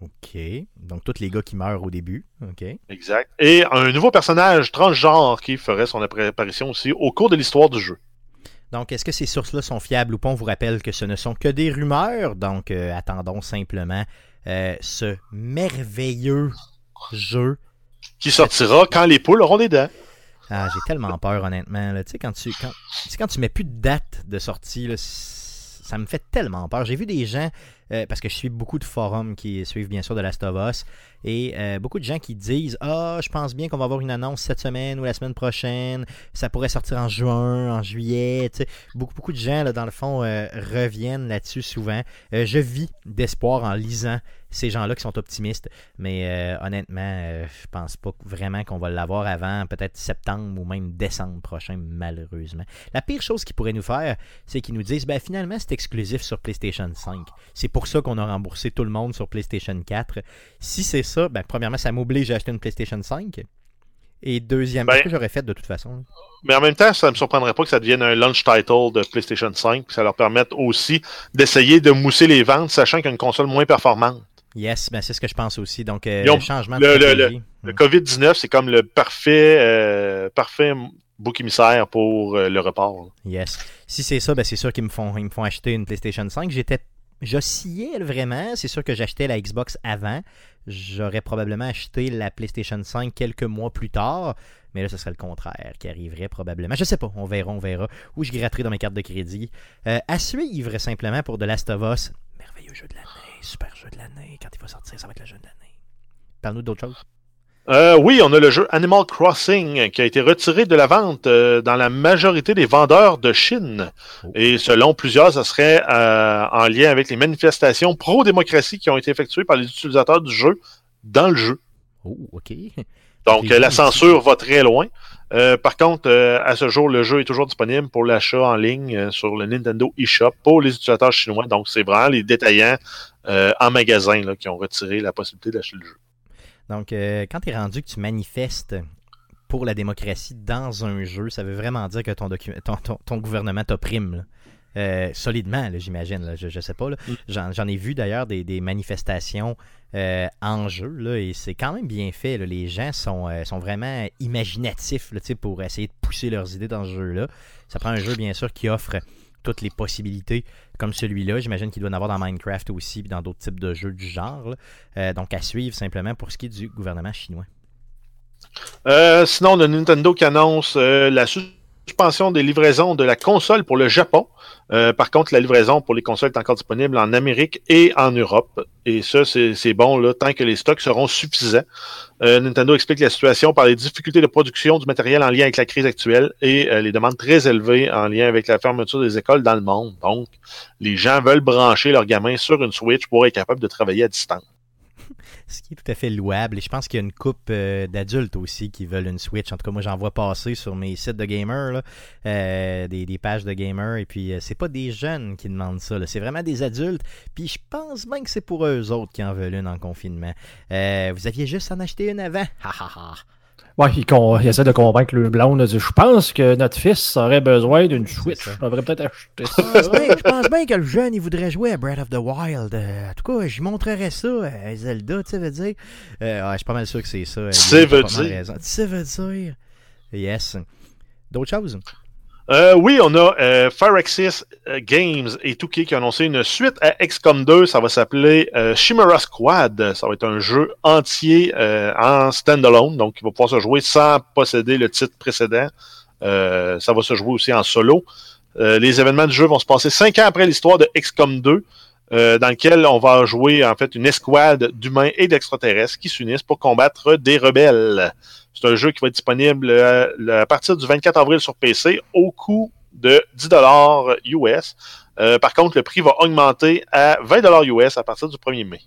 OK. Donc, tous les gars qui meurent au début. OK. Exact. Et un nouveau personnage transgenre qui ferait son apparition aussi au cours de l'histoire du jeu. Donc, est-ce que ces sources-là sont fiables ou pas? On vous rappelle que ce ne sont que des rumeurs. Donc, euh, attendons simplement euh, ce merveilleux jeu. Qui sortira quand les poules auront des dents. Ah, j'ai tellement peur, honnêtement. là. Tu sais, quand tu, quand, tu quand tu mets plus de date de sortie, ça me fait tellement peur. J'ai vu des gens, euh, parce que je suis beaucoup de forums qui suivent bien sûr de Last of Us, et euh, beaucoup de gens qui disent Ah, je pense bien qu'on va avoir une annonce cette semaine ou la semaine prochaine. Ça pourrait sortir en juin, en juillet. tu sais. Beaucoup, beaucoup de gens, là, dans le fond, euh, reviennent là-dessus souvent. Je vis d'espoir en lisant ces gens-là qui sont optimistes. Mais honnêtement, je pense pas vraiment qu'on va l'avoir avant peut-être septembre ou même décembre prochain, malheureusement. La pire chose qu'ils pourraient nous faire, c'est qu'ils nous disent ben finalement c'est exclusif sur PlayStation 5. C'est pour ça qu'on a remboursé tout le monde sur PlayStation 4. Si c'est ça, ben premièrement, ça m'oblige à acheter une PlayStation 5. Et deuxièmement, Ben- ce que j'aurais fait de toute façon. Mais en même temps, ça ne me surprendrait pas que ça devienne un launch title de PlayStation 5, que ça leur permette aussi d'essayer de mousser les ventes, sachant qu'il y a une console moins performante. Yes, ben c'est ce que je pense aussi. Donc, euh, ont- le changement le- de le- stratégie. Le Mm. COVID-19, c'est comme le parfait, euh, parfait bouc émissaire pour euh, le report. là. Yes. Si c'est ça, ben c'est sûr qu'ils me font, ils me font acheter une PlayStation 5. J'étais. J'oscillais vraiment. C'est sûr que j'achetais la Xbox avant. J'aurais probablement acheté la PlayStation 5 quelques mois plus tard. Mais là, ce serait le contraire qui arriverait probablement. Je sais pas. On verra, on verra. Où je gratterai dans mes cartes de crédit. Euh, à suivre simplement pour The Last of Us. Merveilleux jeu de l'année. Super jeu de l'année. Quand il va sortir, ça va être le jeu de l'année. Parle-nous d'autre chose. Euh, oui, on a le jeu Animal Crossing qui a été retiré de la vente euh, dans la majorité des vendeurs de Chine. Oh. Et selon plusieurs, ça serait euh, en lien avec les manifestations pro-démocratie qui ont été effectuées par les utilisateurs du jeu dans le jeu. Oh, ok. Donc, la censure va très loin. Par contre, à ce jour, le jeu est toujours disponible pour l'achat en ligne sur le Nintendo eShop pour les utilisateurs chinois. Donc, c'est vraiment les détaillants en magasin là, qui ont retiré la possibilité d'acheter le jeu. Donc, euh, quand tu es rendu que tu manifestes pour la démocratie dans un jeu, ça veut vraiment dire que ton, docu- ton, ton, ton gouvernement t'opprime. Euh, solidement, j'imagine. Je, je sais pas. Mm. J'en, ai vu d'ailleurs des, des manifestations euh, en jeu là, et c'est quand même bien fait. là. Les gens sont, euh, sont vraiment imaginatifs là, pour essayer de pousser leurs idées dans ce jeu-là. Ça prend un jeu, bien sûr, qui offre toutes les possibilités comme celui-là. J'imagine qu'il doit en avoir dans Minecraft aussi, puis dans d'autres types de jeux du genre. Euh, donc à suivre simplement pour ce qui est du gouvernement chinois. Euh, sinon, le Nintendo qui annonce euh, la suspension des livraisons de la console pour le Japon. Euh, par contre, la livraison pour les consoles est encore disponible en Amérique et en Europe. Et ça, c'est c'est bon là, tant que les stocks seront suffisants. Euh, Nintendo explique la situation par les difficultés de production du matériel en lien avec la crise actuelle et euh, les demandes très élevées en lien avec la fermeture des écoles dans le monde. Donc, les gens veulent brancher leurs gamins sur une Switch pour être capable de travailler à distance. Ce qui est tout à fait louable. Et je pense qu'il y a une coupe euh, d'adultes aussi qui veulent une Switch. En tout cas, moi, j'en vois passer sur mes sites de gamers, euh, des, pages de gamers. Et puis, euh, c'est pas des jeunes qui demandent ça. C'est vraiment des adultes. Puis, je pense même que c'est pour eux autres qui en veulent une en confinement. Euh, vous aviez juste en acheter une avant. Ha ha ha. Ouais, il, con- il essaie de convaincre le blonde. Je pense que notre fils aurait besoin d'une Switch. ça. On devrait peut-être acheter ça. Ah, ouais, je pense bien que le jeune, il voudrait jouer à Breath of the Wild. Euh, en tout cas, je montrerais ça à Zelda, tu sais, veut dire. Euh, ouais, je suis pas mal sûr que c'est ça. Euh, Tu sais, veut dire. Tu sais, veut dire. Yes. D'autres choses? Euh, oui, on a euh, Firaxis euh, Games et Touquet qui ont annoncé une suite à XCOM 2. Ça va s'appeler euh, Squad. Ça va être un jeu entier euh, en standalone, donc il va pouvoir se jouer sans posséder le titre précédent. Ça va se jouer aussi en solo. Les événements du jeu vont se passer cinq ans après l'histoire de XCOM 2, euh, dans lequel on va jouer en fait une escouade d'humains et d'extraterrestres qui s'unissent pour combattre des rebelles. C'est un jeu qui va être disponible euh, à partir du 24 avril sur PC au coût de 10 US. Euh, par contre, le prix va augmenter à 20 US à partir du 1er mai.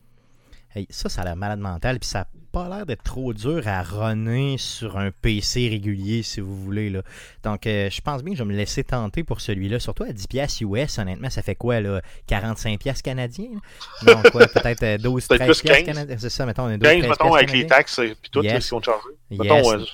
Ça, ça a l'air malade mental, puis ça pas l'air d'être trop dur à runner sur un PC régulier, si vous voulez. Là. Donc, euh, je pense bien que je vais me laisser tenter pour celui-là. Surtout à 10 pièces US, honnêtement, ça fait quoi, là? 45 pièces canadiens? Non, quoi, peut-être 12, 13 pièces canadiens. C'est ça, mettons, on est 12, 15, mettons, avec les taxes et tout, yes. ce qu'ils vont charger. Mettons, yes.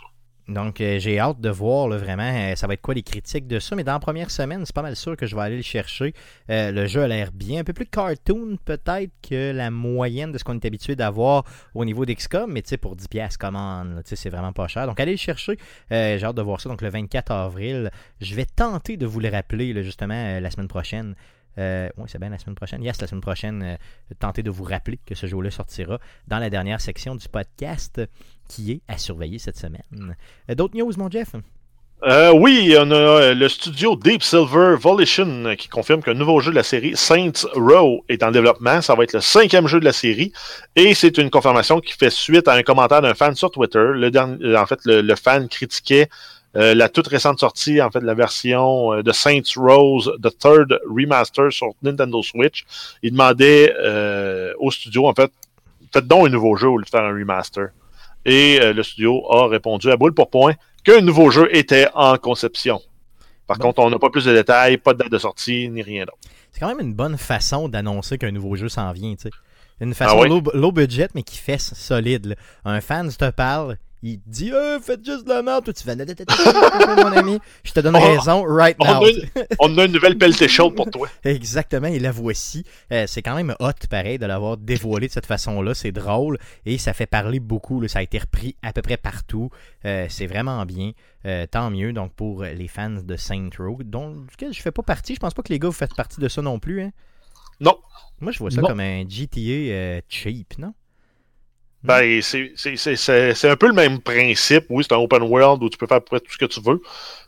Donc, euh, j'ai hâte de voir là, vraiment euh, ça va être quoi les critiques de ça. Mais dans la première semaine, c'est pas mal sûr que je vais aller le chercher. Euh, le jeu a l'air bien. Un peu plus cartoon peut-être que la moyenne de ce qu'on est habitué d'avoir au niveau d'XCOM. Mais tu sais, pour 10$, commande, c'est vraiment pas cher. Donc, allez le chercher. j'ai hâte de voir ça. Donc, le 24 avril, je vais tenter de vous le rappeler justement la semaine prochaine. Oui, c'est bien la semaine prochaine. Yes, la semaine prochaine, euh, tentez de vous rappeler que ce jeu-là sortira dans la dernière section du podcast qui est à surveiller cette semaine. Euh, d'autres news, mon Jeff? oui, on a le studio Deep Silver Volition qui confirme qu'un nouveau jeu de la série Saints Row est en développement. Ça va être le cinquième jeu de la série. Et c'est une confirmation qui fait suite à un commentaire d'un fan sur Twitter. Le en fait, le fan critiquait euh, la toute récente sortie, en fait, la version euh, de Saints Rose, The Third Remaster sur Nintendo Switch, il demandait euh, au studio, en fait, faites donc un nouveau jeu au lieu de faire un remaster. Et le studio a répondu à boule pour point qu'un nouveau jeu était en conception. Par contre, on n'a pas plus de détails, pas de date de sortie, ni rien d'autre. C'est quand même une bonne façon d'annoncer qu'un nouveau jeu s'en vient, tu sais. Une façon ah low, budget, mais qui fait solide. Un fan te parle, il dit euh, faites juste de la merde. Toi, tu fais mon ami. Je te donne raison right now. On a une, nouvelle pelletée chaude pour toi. Exactement. Et la voici. Euh, c'est quand même hot, pareil, de l'avoir dévoilé de cette façon-là. C'est drôle. Et ça fait parler beaucoup. Ça a été repris à peu près partout. Euh, c'est vraiment bien. tant mieux. Donc, pour les fans de Saint Row, dont je fais pas partie. Je pense pas que les gars, vous faites partie de ça non plus. Hein? Non. Moi, je vois ça comme un GTA cheap, non? Ben, c'est un peu le même principe. Oui, c'est un open world où tu peux faire à peu près tout ce que tu veux.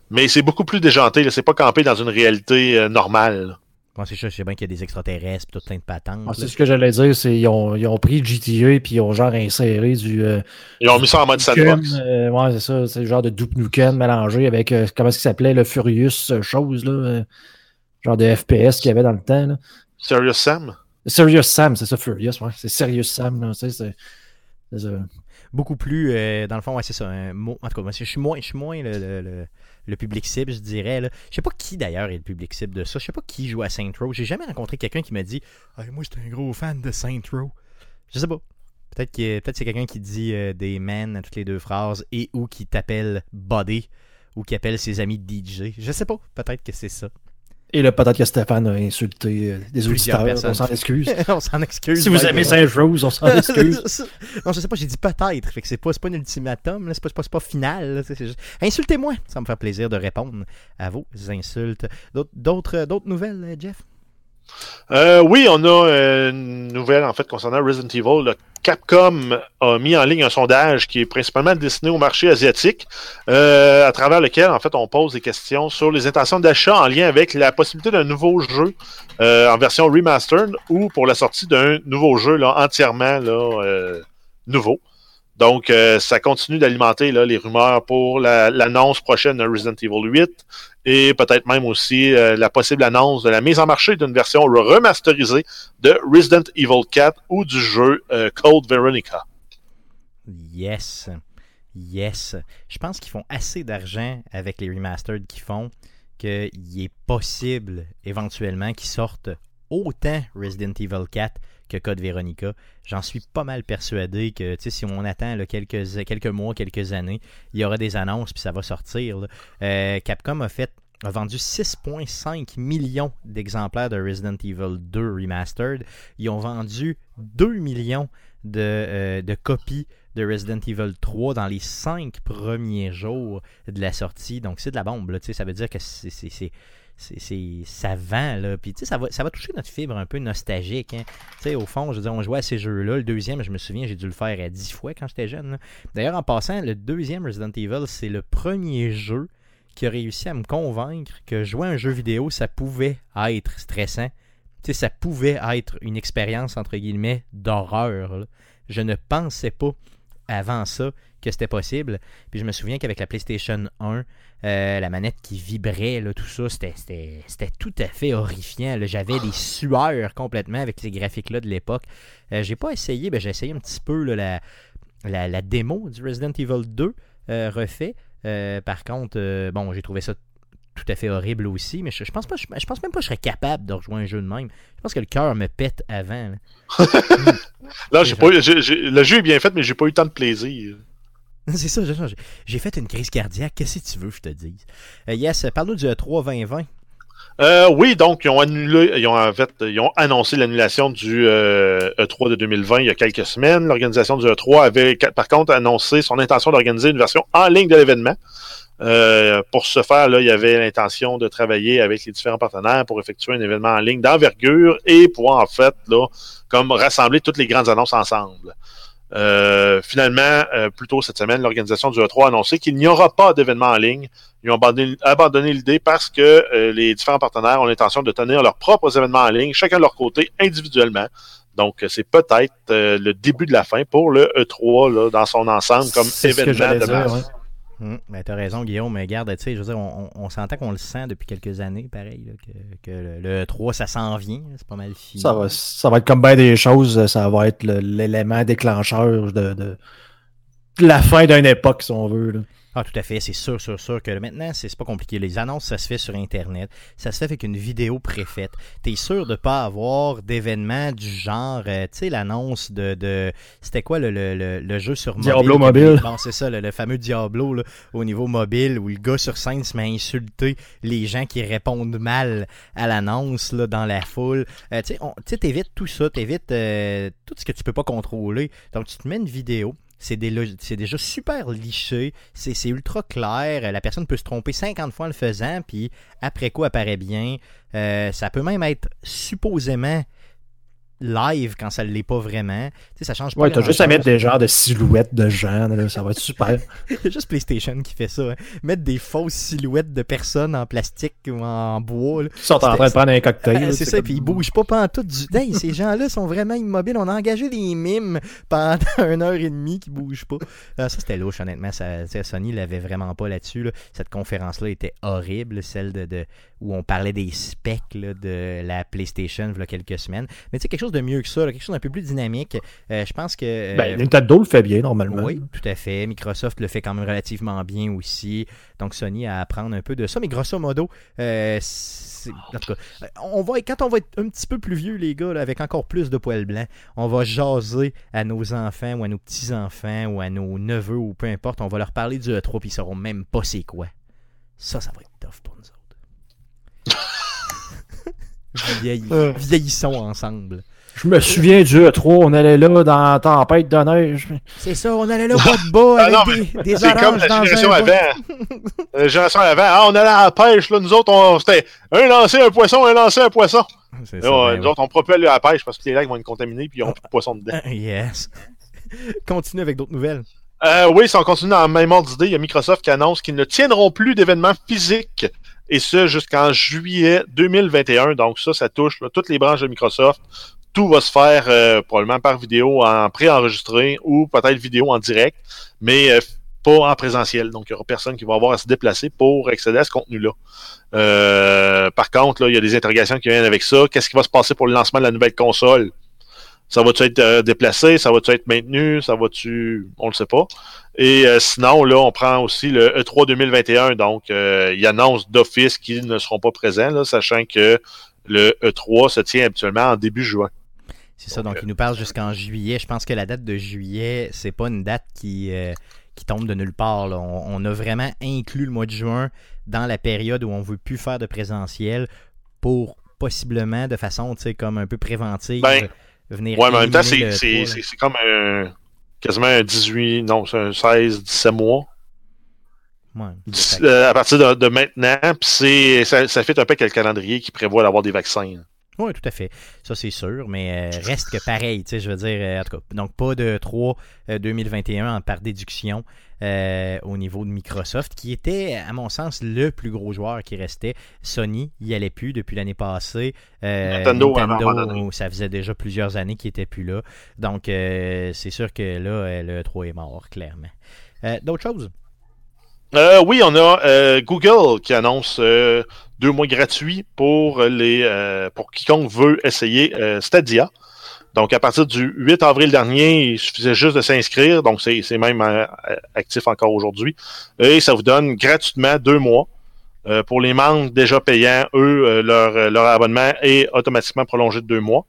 Mais c'est beaucoup plus déjanté. C'est pas campé dans une réalité euh, normale. Moi, c'est sûr, je sais bien qu'il y a des extraterrestres et tout plein de patentes. Ah, c'est ce que j'allais dire, c'est ils ont, ils ont pris GTA et ils ont genre inséré du. Euh, ils ont mis ça en mode sandbox. Euh, ouais, c'est ça. C'est le genre de Duke Nukem mélangé avec comment est-ce qu'il s'appelait le Furious chose là. genre de FPS qu'il y avait dans le temps. Là. Serious Sam? Serious Sam, c'est ça, Furious, ouais. C'est Serious Sam, là. C'est Beaucoup plus, euh, dans le fond, c'est ça. Un mot, en tout cas, je suis moins, je suis moins le, le, public cible, je dirais. Là. Je sais pas qui d'ailleurs est le public cible de ça. Je sais pas qui joue à Saint Row. J'ai jamais rencontré quelqu'un qui m'a dit Moi, j'étais un gros fan de Saint Row. Je sais pas. Peut-être que peut c'est quelqu'un qui dit euh, des men à toutes les deux phrases et ou qui t'appelle Body ou qui appelle ses amis DJ. Je sais pas. Peut-être que c'est ça. Et là, peut-être que Stéphane a insulté euh, des auditeurs. On s'en excuse. on s'en excuse. Si vous aimez Saint-Rose, on s'en excuse. non, je sais pas, j'ai dit peut-être. Fait que c'est pas, pas un ultimatum, c'est pas, pas, final. Insultez-moi. Ça me fait plaisir de répondre à vos insultes. D'autres nouvelles, Jeff? Euh, oui, on a euh, une nouvelle en fait concernant Resident Evil. Capcom a mis en ligne un sondage qui est principalement destiné au marché asiatique, euh, à travers lequel en fait on pose des questions sur les intentions d'achat en lien avec la possibilité d'un nouveau jeu en version remastered ou pour la sortie d'un nouveau jeu entièrement nouveau. Donc, ça continue d'alimenter les rumeurs pour l'annonce prochaine de Resident Evil 8 et peut-être même aussi euh, la possible annonce de la mise en marché d'une version remasterisée de Resident Evil 4 ou du jeu euh, Code Veronica. Yes. Yes. Je pense qu'ils font assez d'argent avec les remastered qu'ils font qu'il est possible éventuellement qu'ils sortent autant Resident Evil 4 que Code Veronica. J'en suis pas mal persuadé que si on attend quelques, quelques mois, quelques années, il y aura des annonces puis ça va sortir. Euh, Capcom a fait a vendu 6,5 millions d'exemplaires de Resident Evil 2 Remastered. Ils ont vendu 2 millions de, euh, de, copies de Resident Evil 3 dans les 5 premiers jours de la sortie. Donc c'est de la bombe. Ça veut dire que c'est c'est ça vend là. Puis ça va ça va toucher notre fibre un peu nostalgique hein. au fond je veux dire on jouait à ces jeux là le deuxième je me souviens j'ai dû le faire à 10 fois quand j'étais jeune d'ailleurs en passant le deuxième Resident Evil c'est le premier jeu qui a réussi à me convaincre que jouer à un jeu vidéo ça pouvait être stressant. Sais ça pouvait être une expérience entre guillemets d'horreur je ne pensais pas avant ça que c'était possible. Puis je me souviens qu'avec la PlayStation 1, euh, la manette qui vibrait, là, tout ça, c'était, tout à fait horrifiant. J'avais des sueurs complètement avec ces graphiques-là de l'époque. Euh, j'ai pas essayé, ben, j'ai essayé un petit peu là, la, la, la démo du Resident Evil 2 euh, refait. Par contre, bon, j'ai trouvé ça tout à fait horrible aussi, mais je, je pense pas, je, je pense même pas que je serais capable de rejoindre un jeu de même. Je pense que le cœur me pète avant. là. Là, j'ai pas le jeu est bien fait, mais j'ai pas eu tant de plaisir. C'est ça, j'ai- fait une crise cardiaque. Qu'est-ce que tu veux je te dise? Euh, yes, parle-nous du 3 2020. Euh, oui, donc ils ont annulé, ils ont en fait, ils ont annoncé l'annulation du euh, E3 de 2020 il y a quelques semaines. L'organisation du E3 avait par contre annoncé son intention d'organiser une version en ligne de l'événement. Euh, pour ce faire, là, il y avait l'intention de travailler avec les différents partenaires pour effectuer un événement en ligne d'envergure et pouvoir en fait là, comme rassembler toutes les grandes annonces ensemble. Euh, finalement, euh, plus tôt cette semaine, l'organisation du E3 a annoncé qu'il n'y aura pas d'événement en ligne. Ils ont abandonné, abandonné l'idée parce que euh, les différents partenaires ont l'intention de tenir leurs propres événements en ligne, chacun de leur côté, individuellement. Donc, euh, c'est peut-être le début de la fin pour le E3 là, dans son ensemble comme événement de dire, Hum, ben, t'as raison, Guillaume, mais garde, tu sais, je veux dire, on, on- s'entend qu'on le sent depuis quelques années, pareil, que, le, le 3, ça s'en vient, c'est pas mal fini. Ça va, ça va être comme bien des choses, ça va être l'élément déclencheur de, la fin d'une époque, si on veut. Ah, tout à fait, c'est sûr, sûr, sûr que maintenant, c'est pas compliqué. Les annonces, ça se fait sur Internet. Ça se fait avec une vidéo préfaite. T'es sûr de pas avoir d'événements du genre, euh, tu sais, l'annonce de, de c'était quoi le, le, le, le jeu sur mobile? Diablo mobile. Bon, c'est ça, le, le fameux Diablo là, au niveau mobile où le gars sur scène se met à insulter les gens qui répondent mal à l'annonce dans la foule. Euh, tu sais, on- tu sais, t'évites tout ça, t'évites euh, tout ce que tu peux pas contrôler. Donc, tu te mets une vidéo. C'est déjà super liché, c'est ultra clair, la personne peut se tromper 50 fois en le faisant, puis après quoi apparaît bien. Euh, ça peut même être supposément live quand ça ne l'est pas vraiment. Tu sais, ça change pas. Ouais, t'as juste à mettre des genres de silhouettes de gens, là, ça va être super. Il y a juste PlayStation qui fait ça. hein. Mettre des fausses silhouettes de personnes en plastique ou en bois. là. Ils sont en train de prendre un cocktail. Euh, c'est ça, comme- puis ils bougent pas pantoute du. Hey, ces gens-là sont vraiment immobiles. On a engagé des mimes pendant une heure et demie qui bougent pas. Ah, ça, c'était louche, honnêtement. Ça, Sony l'avait vraiment pas là-dessus. là. Cette conférence-là était horrible, celle de, de- où on parlait des specs là, de la PlayStation il y a quelques semaines. Mais tu sais, quelque chose de mieux que ça, là, quelque chose d'un peu plus dynamique. Euh, je pense que. euh, Ben, Nintendo le fait bien, normalement. oui, tout à fait. Microsoft le fait quand même relativement bien aussi. Donc Sony a à apprendre un peu de ça. Mais grosso modo, euh, c'est- en tout cas, euh, on va, quand on va être un petit peu plus vieux, les gars, là, avec encore plus de poils blancs, on va jaser à nos enfants ou à nos petits-enfants ou à nos neveux ou peu importe. On va leur parler du E3 puis ils sauront même pas c'est quoi. Ça, ça va être tough pour nous autres. Vieilli-. Vieillissons ensemble. Je me souviens du E3, on allait là dans la tempête de neige. C'est ça, on allait là bas de bas Ah avec non, des, des C'est comme oranges la dans génération avant. la génération avant. Ah, on allait à la pêche, là. Nous autres, on, c'était un lancer un poisson, un lancer un poisson. Là, ça, on- ben nous autres, on aller à la pêche parce que les lacs vont être contaminés puis ils n'auront plus de poissons dedans. Yes. Continue avec d'autres nouvelles. Euh, oui, si on continue dans le même ordre d'idée, il y a Microsoft qui annonce qu'ils ne tiendront plus d'événements physiques, et ce jusqu'en juillet 2021. Donc ça, ça touche là, toutes les branches de Microsoft. Tout va se faire euh, probablement par vidéo en pré-enregistré ou peut-être vidéo en direct, mais euh, pas en présentiel. Donc il y aura personne qui va avoir à se déplacer pour accéder à ce contenu-là. Euh, par contre, là, il y a des interrogations qui viennent avec ça. Qu'est-ce qui va se passer pour le lancement de la nouvelle console? Ça va-tu être déplacé? Ça va-tu être maintenu? Ça va-tu... On le sait pas. Et sinon, là, on prend aussi le E E3 2021. Donc, il annonce d'office qu'ils ne seront pas présents, sachant que le E3 se tient habituellement en début juin. C'est ça, Donc, il nous parle jusqu'en juillet. Je pense que la date de juillet, c'est pas une date qui, euh, qui tombe de nulle part. là. On, on a vraiment inclus le mois de juin dans la période où on veut plus faire de présentiel pour possiblement, de façon, comme un peu préventive, Ben, venir Ouais, mais en même temps, c'est le c'est- 3, là. c'est- c'est comme un, quasiment un 18, non, c'est un 16, 17 mois. Ouais. Euh, à partir de, de maintenant, puis c'est ça, ça fait un peu avec le calendrier qui prévoit d'avoir des vaccins. Oui, tout à fait. Ça, c'est sûr, mais euh, reste que pareil, tu sais, je veux dire, euh, en tout cas, donc pas de 3 euh, 2021 en- par déduction euh, au niveau de Microsoft, qui était, à mon sens, le plus gros joueur qui restait. Sony, il n'y allait plus depuis l'année passée. Euh, Nintendo, donné. ça faisait déjà plusieurs années qu'il n'était plus là. Donc, euh, c'est sûr que là, euh, le 3 est mort, clairement. Euh, D'autres choses? Euh, oui, on a euh, Google qui annonce euh, deux mois gratuits pour les euh, pour quiconque veut essayer euh, Stadia. Donc, à partir du 8 avril dernier, il suffisait juste de s'inscrire. Donc, c'est même euh, actif encore aujourd'hui. Et ça vous donne gratuitement deux mois. Euh, pour les membres déjà payants, eux, euh, leur, leur abonnement est automatiquement prolongé de deux mois.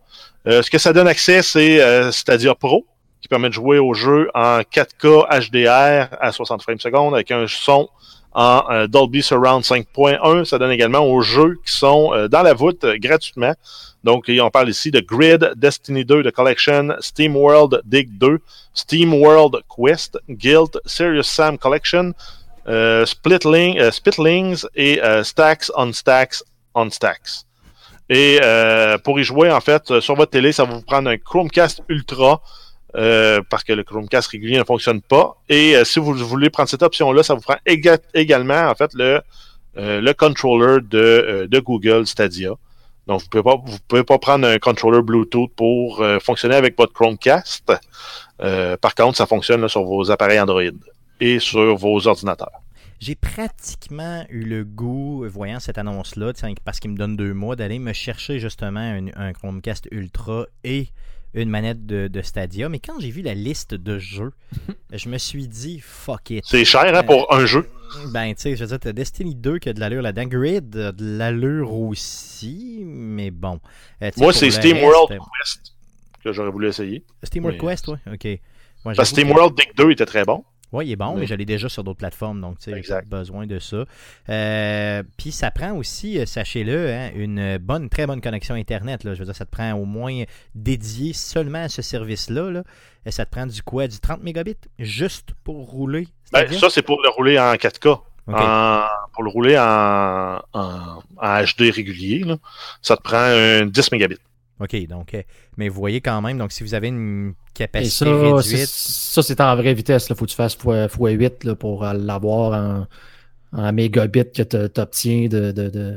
Euh, ce que ça donne accès, c'est euh, Stadia Pro, qui permet de jouer au jeu en 4K HDR à 60 frames secondes avec un son en euh, Dolby Surround 5.1. Ça donne également aux jeux qui sont euh, dans la voûte euh, gratuitement. Donc, on parle ici de Grid, Destiny 2, The Collection, Steam World Dig 2, Steam World Quest, Guild, Serious Sam Collection, Splitling, Spitlings et Stacks on Stacks on Stacks. Et pour y jouer, en fait, sur votre télé, ça va vous prendre un Chromecast Ultra euh, parce que le Chromecast régulier ne fonctionne pas. Et euh, si vous voulez prendre cette option-là, ça vous prend éga- également, en fait, le, euh, le controller de, euh, de Google Stadia. Donc, vous pouvez pas, pouvez pas prendre un controller Bluetooth pour fonctionner avec votre Chromecast. Par contre, ça fonctionne sur vos appareils Android et sur vos ordinateurs. J'ai pratiquement eu le goût, voyant cette annonce-là, parce qu'il me donne deux mois, d'aller me chercher justement un, un Chromecast Ultra et une manette de, de Stadia. Mais quand j'ai vu la liste de jeux, je me suis dit, fuck it. C'est cher hein, pour un jeu. Ben, tu sais, je veux dire, t'as Destiny 2 qui a de l'allure là-dedans. Grid a de l'allure aussi, mais bon. Euh, Moi, c'est Steam reste, World euh, Quest que j'aurais voulu essayer. Steam World mais- Quest, ouais, ok. Ouais, Parce que Steam que- World Dig 2 était très bon. Oui, il est bon, Oui. mais je l'ai déjà sur d'autres plateformes, donc tu sais, j'ai besoin de ça. Euh, Puis ça prend aussi, euh, sachez-le, hein, une bonne, très bonne connexion Internet. Là. Je veux dire, ça te prend au moins dédié seulement à ce service-là. Là. Et ça te prend du quoi? Du 30 mégabits juste pour rouler Ben, ça, c'est pour le rouler en 4K. Ok. En- pour le rouler en, en, en HD régulier, là, ça te prend un 10 mégabits. OK, donc, euh, mais vous voyez quand même, donc si vous avez une Et capacité ça, c'est- réduite, ça, c'est en vraie vitesse. Il faut que tu fasses x, 8 là, pour euh, l'avoir en, en mégabits que tu obtiens de, de, de,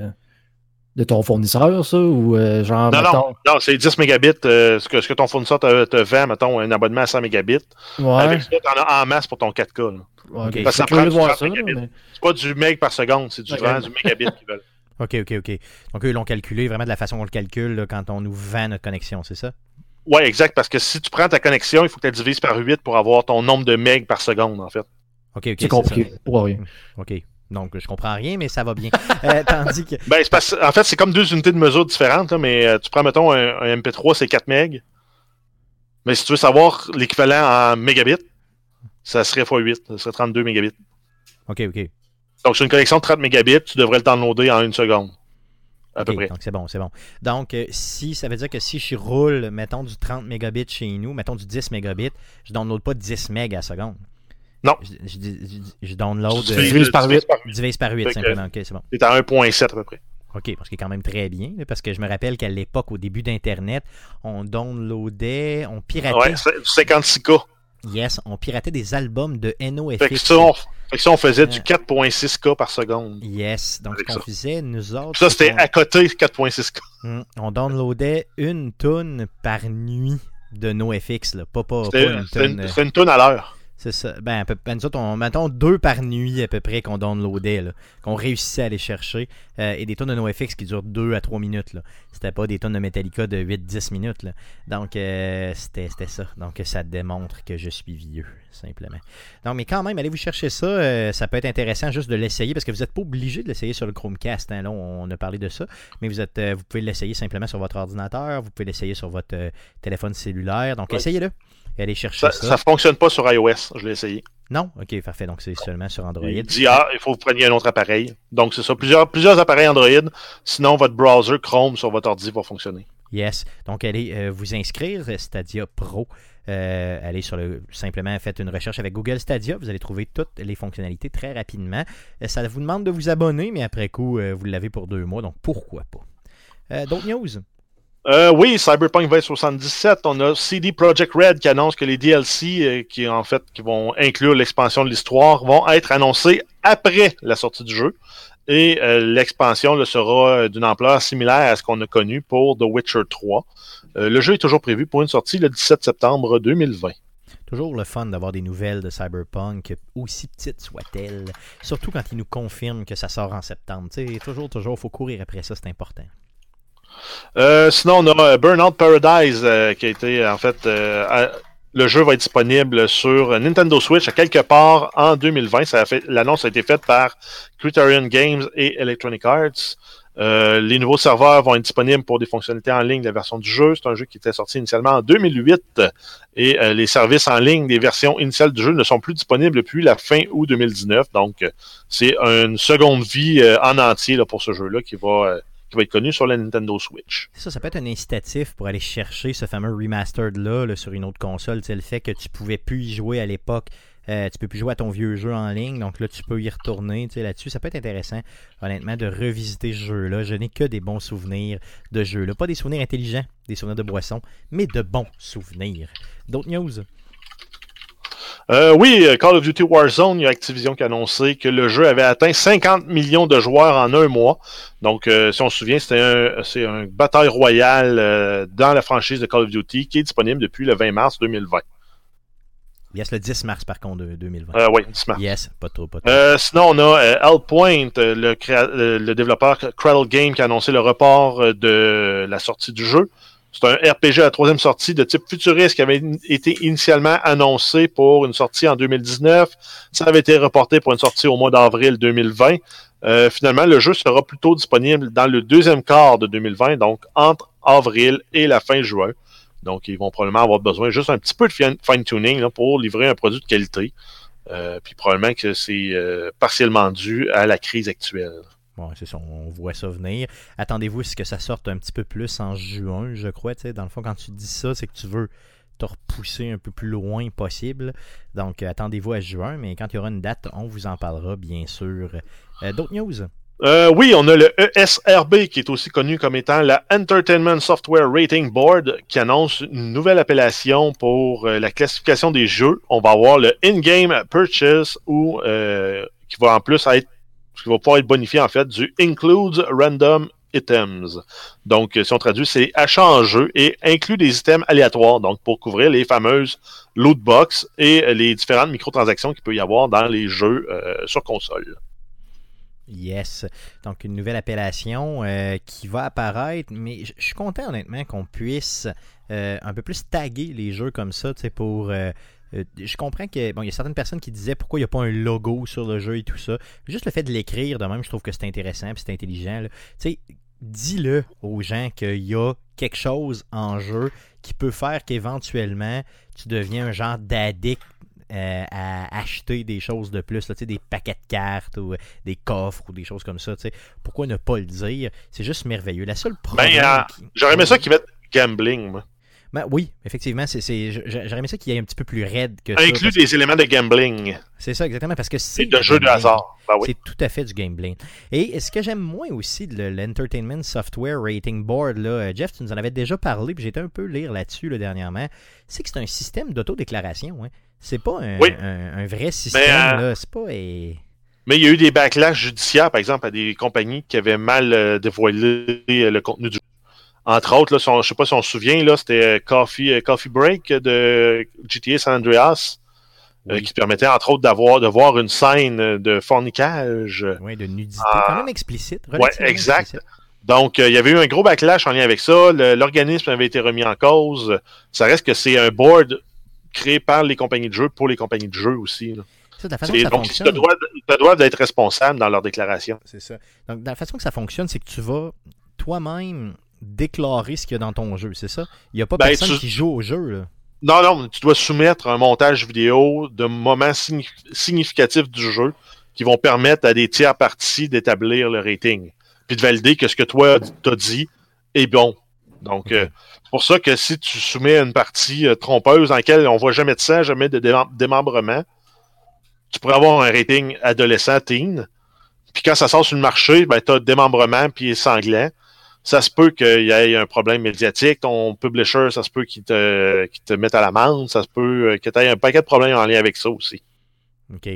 de ton fournisseur, ça, ou euh, genre, Non, mettons- Non, c'est 10 mégabits. euh, ce, que, ce que ton fournisseur te, te vend, mettons, un abonnement à 100 mégabits. ouais, Avec ça, t'en as en masse pour ton 4K. là. ok, Ok. je Parce que ça prend voir du ça, 30 mégabits. mais- C'est pas du meg par seconde, c'est du, Ok. vraiment du mégabit qu'ils veulent. OK, OK, OK. Donc eux, ils l'ont calculé vraiment de la façon qu'on le calcule là, quand on nous vend notre connexion, c'est ça? Ouais, exact, parce que si tu prends ta connexion, il faut que tu la divises par 8 pour avoir ton nombre de meg par seconde, en fait. OK, OK. C'est compliqué. Pour rien. ça. OK. Donc, je comprends rien, mais ça va bien. Euh, tandis que... Ben, c'est parce- en fait, c'est comme deux unités de mesure différentes, là, mais euh, tu prends, mettons, un, un MP3, c'est 4 MB. Mais si tu veux savoir l'équivalent en mégabits, ça serait x8, ça serait 32 mégabits. OK, OK. Donc, sur une connexion de 30 mégabits, tu devrais le downloader en une seconde. À peu près. Donc c'est bon, c'est bon. Donc euh, si ça veut dire que si je roule, mettons du 30 mégabits chez nous, mettons du 10 mégabits, je download pas 10 mégas à seconde. Non. Je, je, je- je download Tu euh, divises- par tu divises huit. par huit. divise par 8 Fait que- simplement. OK, c'est bon. C'est à 1.7 à peu près. OK, parce qu'il est quand même très bien, parce que je me rappelle qu'à l'époque, au début d'Internet, on downloadait, on piratait, Ouais, c'est du 56K. Yes, on piratait des albums de Fait que NoFX. ça, on, fait que ça, on faisait du Euh. 4.6K par seconde. Yes, donc ce qu'on faisait, nous autres, Puis ça, c'était à côté 4.6K. Hum, On downloadait une tonne par nuit de NoFX, là. Pas, pas, pas une tonne. une, c'était une tonne à l'heure. C'est ça. Ben, à peu- ben, nous autres, on, mettons deux par nuit à peu près qu'on downloadait, là, qu'on réussissait à aller chercher. euh, et des tonnes de NoFX qui durent 2 à 3 minutes. Là. C'était pas des tonnes de Metallica de 8-10 minutes. Là. Donc, euh, c'était, c'était ça. Donc, ça démontre que je suis vieux, simplement. Non, mais quand même, allez vous chercher ça. euh, ça peut être intéressant juste de l'essayer parce que vous n'êtes pas obligé de l'essayer sur le Chromecast. hein. Là, on a parlé de ça. Mais vous, êtes, vous pouvez l'essayer simplement sur votre ordinateur. Vous pouvez l'essayer sur votre téléphone cellulaire. Donc, Ouais. essayez-le. Et allez chercher Ça, ça. ça fonctionne pas sur iOS, je l'ai essayé. Non? Ok, parfait. Donc, c'est seulement sur Android. Il dit ah, il faut que vous preniez un autre appareil. Donc c'est ça, plusieurs, plusieurs appareils Android. Sinon, votre browser Chrome sur votre ordi va fonctionner. Yes. Donc, allez euh, vous inscrire, euh, Stadia Pro. Euh, allez sur le. Simplement, faites une recherche avec Google Stadia. Vous allez trouver toutes les fonctionnalités très rapidement. Ça vous demande de vous abonner, mais après coup, euh, vous l'avez pour deux mois. Donc, pourquoi pas? D'autres news? Euh, oui, Cyberpunk 2077, on a CD Projekt Red qui annonce que les DLC, euh, qui en fait qui vont inclure l'expansion de l'histoire, vont être annoncés après la sortie du jeu. Et euh, l'expansion sera euh, d'une ampleur similaire à ce qu'on a connu pour The Witcher 3. Euh, le jeu est toujours prévu pour une sortie le 17 septembre 2020. Toujours le fun d'avoir des nouvelles de Cyberpunk, aussi petites soient-elles. Surtout quand ils nous confirment que ça sort en septembre. Tu sais, toujours, toujours, faut courir après ça, c'est important. Euh, sinon, on a euh, Burnout Paradise euh, qui a été en fait. le jeu va être disponible sur Nintendo Switch à quelque part en 2020. Ça a fait, l'annonce a été faite par Criterion Games et Electronic Arts. Les nouveaux serveurs vont être disponibles pour des fonctionnalités en ligne de la version du jeu. C'est un jeu qui était sorti initialement en 2008 et les services en ligne des versions initiales du jeu ne sont plus disponibles depuis la fin août 2019. Donc, c'est une seconde vie en entier pour ce jeu-là qui va, va être. Ça, ça peut être un incitatif pour aller chercher ce fameux remastered-là là, sur une autre console. Sais, le fait que tu pouvais plus y jouer à l'époque. Euh, tu peux plus jouer à ton vieux jeu en ligne, donc là tu peux y retourner là-dessus. Ça peut être intéressant, honnêtement, de revisiter ce jeu-là. Je n'ai que des bons souvenirs de jeu-là. Pas des souvenirs intelligents, des souvenirs de boisson, mais de bons souvenirs. D'autres news? Euh, oui, euh, Call of Duty Warzone, il y a Activision qui a annoncé que le jeu avait atteint 50 millions de joueurs en un mois. Donc, euh, si on se souvient, c'était un, c'est un bataille royale euh, dans la franchise de Call of Duty qui est disponible depuis le 20 mars 2020. Yes, le 10 mars par contre de 2020. Euh, oui, 10 mars. Yes, pas trop, pas trop. Euh, sinon, on a euh, Hellpoint, le, créa- le développeur Cradle Game qui a annoncé le report de la sortie du jeu. C'est un RPG à troisième sortie de type futuriste qui avait été initialement annoncé pour une sortie en 2019. Ça avait été reporté pour une sortie au mois d'avril 2020. Euh, finalement, le jeu sera plutôt disponible dans le deuxième quart de 2020, donc entre avril et la fin juin. Donc, ils vont probablement avoir besoin juste un petit peu de fin- fine-tuning pour livrer un produit de qualité. Euh, puis probablement que c'est euh, partiellement dû à la crise actuelle. Bon, c'est ça, on voit ça venir. Attendez-vous à ce que ça sorte un petit peu plus en juin, je crois. Dans le fond, quand tu dis ça, c'est que tu veux te repousser un peu plus loin possible. Donc, euh, attendez-vous à juin, mais quand il y aura une date, on vous en parlera, bien sûr. Euh, D'autres news? Euh, oui, on a le ESRB qui est aussi connu comme étant la Entertainment Software Rating Board qui annonce une nouvelle appellation pour la classification des jeux. On va avoir le In-Game Purchase ou qui va en plus être qui va pouvoir être bonifié en fait du Includes Random Items. Donc, euh, si on traduit, c'est achat en jeu et inclut des items aléatoires, donc pour couvrir les fameuses loot box et euh, les différentes microtransactions qu'il peut y avoir dans les jeux euh, sur console. Yes. Donc, une nouvelle appellation qui va apparaître, mais je suis content, honnêtement, qu'on puisse un peu plus taguer les jeux comme ça, tu sais, pour... euh, je comprends que bon, il y a certaines personnes qui disaient pourquoi il n'y a pas un logo sur le jeu et tout ça. Juste le fait de l'écrire de même, je trouve que c'est intéressant et c'est intelligent. Tu sais, dis-le aux gens qu'il y a quelque chose en jeu qui peut faire qu'éventuellement tu deviens un genre d'addict euh, à acheter des choses de plus, là, des paquets de cartes ou euh, des coffres ou des choses comme ça. tu sais. Pourquoi ne pas le dire? C'est juste merveilleux. La seule problème. euh, qui- J'aurais aimé ça qu'ils mettent gambling, moi. Ben oui, effectivement, c'est, j'aurais aimé ça qu'il y ait un petit peu plus raide que ça. Inclut parce- des éléments de gambling C'est ça, exactement, parce que c'est. de du jeux de hasard. Ben oui. C'est tout à fait du gambling. Et ce que j'aime moins aussi de l'Entertainment Software Rating Board, là, euh, Jeff, tu nous en avais déjà parlé, puis j'étais un peu lire là-dessus là, dernièrement, c'est que c'est un système d'autodéclaration. Hein. C'est pas un, Oui. un- un vrai système. euh, là. C'est pas. eh, Mais il y a eu des backlash judiciaires, par exemple, à des compagnies qui avaient mal euh, dévoilé le contenu du jeu. Entre autres, là, si on- je sais pas si on se souvient, là, c'était euh, Coffee, euh, Coffee Break de GTA San Andreas, euh, Oui. qui permettait, entre autres, d'avoir de voir une scène de fornicage. ouais, de nudité, Ah. quand même explicite. Relativement exact. explicite. Donc, euh, il y avait eu un gros backlash en lien avec ça. L'organisme avait été remis en cause. Ça reste que c'est un board créé par les compagnies de jeux pour les compagnies de jeux aussi. là. Ça, de la façon C'est- que ça Donc, ils te doivent, ils te doivent d'être responsables dans leur déclaration. C'est ça. Donc, dans la façon que ça fonctionne, c'est que tu vas toi-même déclarer ce qu'il y a dans ton jeu, c'est ça? Il n'y a pas Ben, personne tu- qui joue au jeu, là. Non, non, tu dois soumettre un montage vidéo de moments signi- significatifs du jeu qui vont permettre à des tiers parties d'établir le rating. Puis de valider que ce que toi t'as dit est bon. Donc, euh, c'est pour ça que si tu soumets une partie euh, trompeuse dans laquelle on voit jamais de sang, jamais de démem- démembrement, tu pourrais avoir un rating adolescent, teen. Puis quand ça sort sur le marché, ben, tu as démembrement puis sanglant. Ça se peut qu'il y ait un problème médiatique. Ton publisher, ça se peut qu'il te, te mette à l'amende. Ça se peut que tu aies un paquet de problèmes en lien avec ça aussi. OK.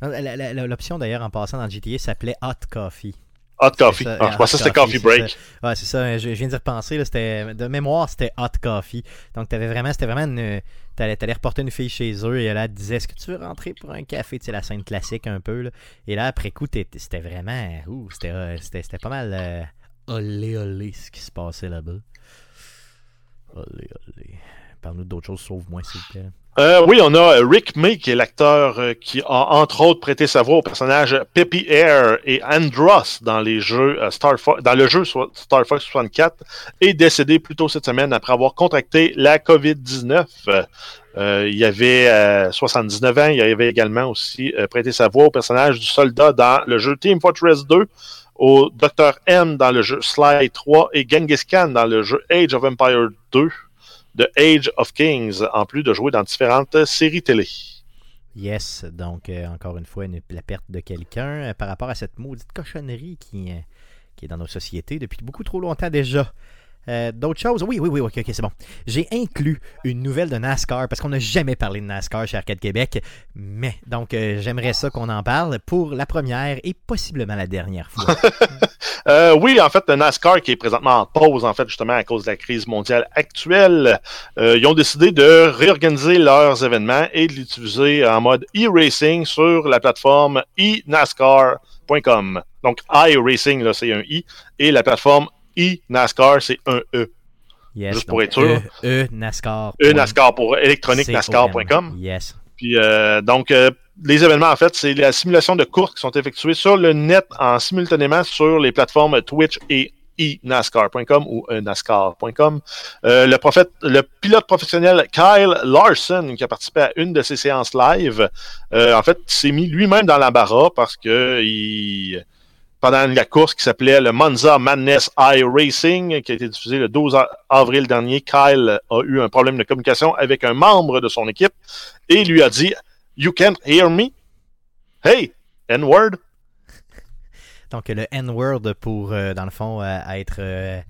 L'option d'ailleurs en passant dans le GTA s'appelait Hot Coffee. Hot Coffee. Ah, je pensais que c'était Coffee Break. Ouais, c'est ça. Je, viens d'y repenser. Là, de mémoire, c'était Hot Coffee. Donc, avais vraiment, c'était vraiment une. T'allais, allais reporter une fille chez eux et elle, elle te disait Est-ce que tu veux rentrer pour un café Tu sais, la scène classique un peu. Là. Et là, après coup, c'était vraiment. Ouh, c'était, c'était, pas mal. Euh, olé olé ce qui se passait là-bas. Olé olé. Parle-nous d'autres choses, sauf moi, s'il te plaît. Euh, oui, on a Rick May, qui est l'acteur euh, qui a entre autres prêté sa voix au personnage Peppy Air et Andros dans les jeux euh, Star Fox, dans le jeu Star Fox 64, est décédé plus tôt cette semaine après avoir contracté la COVID-19. il y avait 79 ans. Il avait également aussi prêté sa voix au personnage du soldat dans le jeu Team Fortress 2, au Dr. M dans le jeu Sly 3 et Genghis Khan dans le jeu Age of Empire 2 de Age of Kings, en plus de jouer dans différentes séries télé. Yes, donc euh, encore une fois, la perte de quelqu'un euh, par rapport à cette maudite cochonnerie euh, qui est dans nos sociétés depuis beaucoup trop longtemps déjà. Euh, d'autres choses? Oui, oui, oui, ok, ok, c'est bon. J'ai inclus une nouvelle de NASCAR parce qu'on n'a jamais parlé de NASCAR chez Arcade Québec. Mais, donc, euh, j'aimerais ça qu'on en parle pour la première et possiblement la dernière fois. euh, oui, en fait, NASCAR qui est présentement en pause, en fait, justement à cause de la crise mondiale actuelle, ils ont décidé de réorganiser leurs événements et de l'utiliser en mode e-racing sur la plateforme e-NASCAR.com. Donc, iRacing, là, c'est un i, et la plateforme e-NASCAR, c'est un E. Juste pour être sûr. E, e NASCAR. E NASCAR pour électronique-nascar.com. Yes. Puis euh, donc, euh, les événements, en fait, c'est la simulation de courses qui sont effectuées sur le net en simultanément sur les plateformes Twitch et e-NASCAR.com ou NASCAR.com. Euh, le, prophète, le pilote professionnel Kyle Larson, qui a participé à une de ces séances live, euh, en fait, s'est mis lui-même dans l'embarras parce que il pendant la course qui s'appelait le Monza Madness Eye Racing, qui a été diffusé le 12 avril dernier. Kyle a eu un problème de communication avec un membre de son équipe et lui a dit You can't hear me? Hey, N-word? Donc le N-word pour, euh, dans le fond, euh, être euh,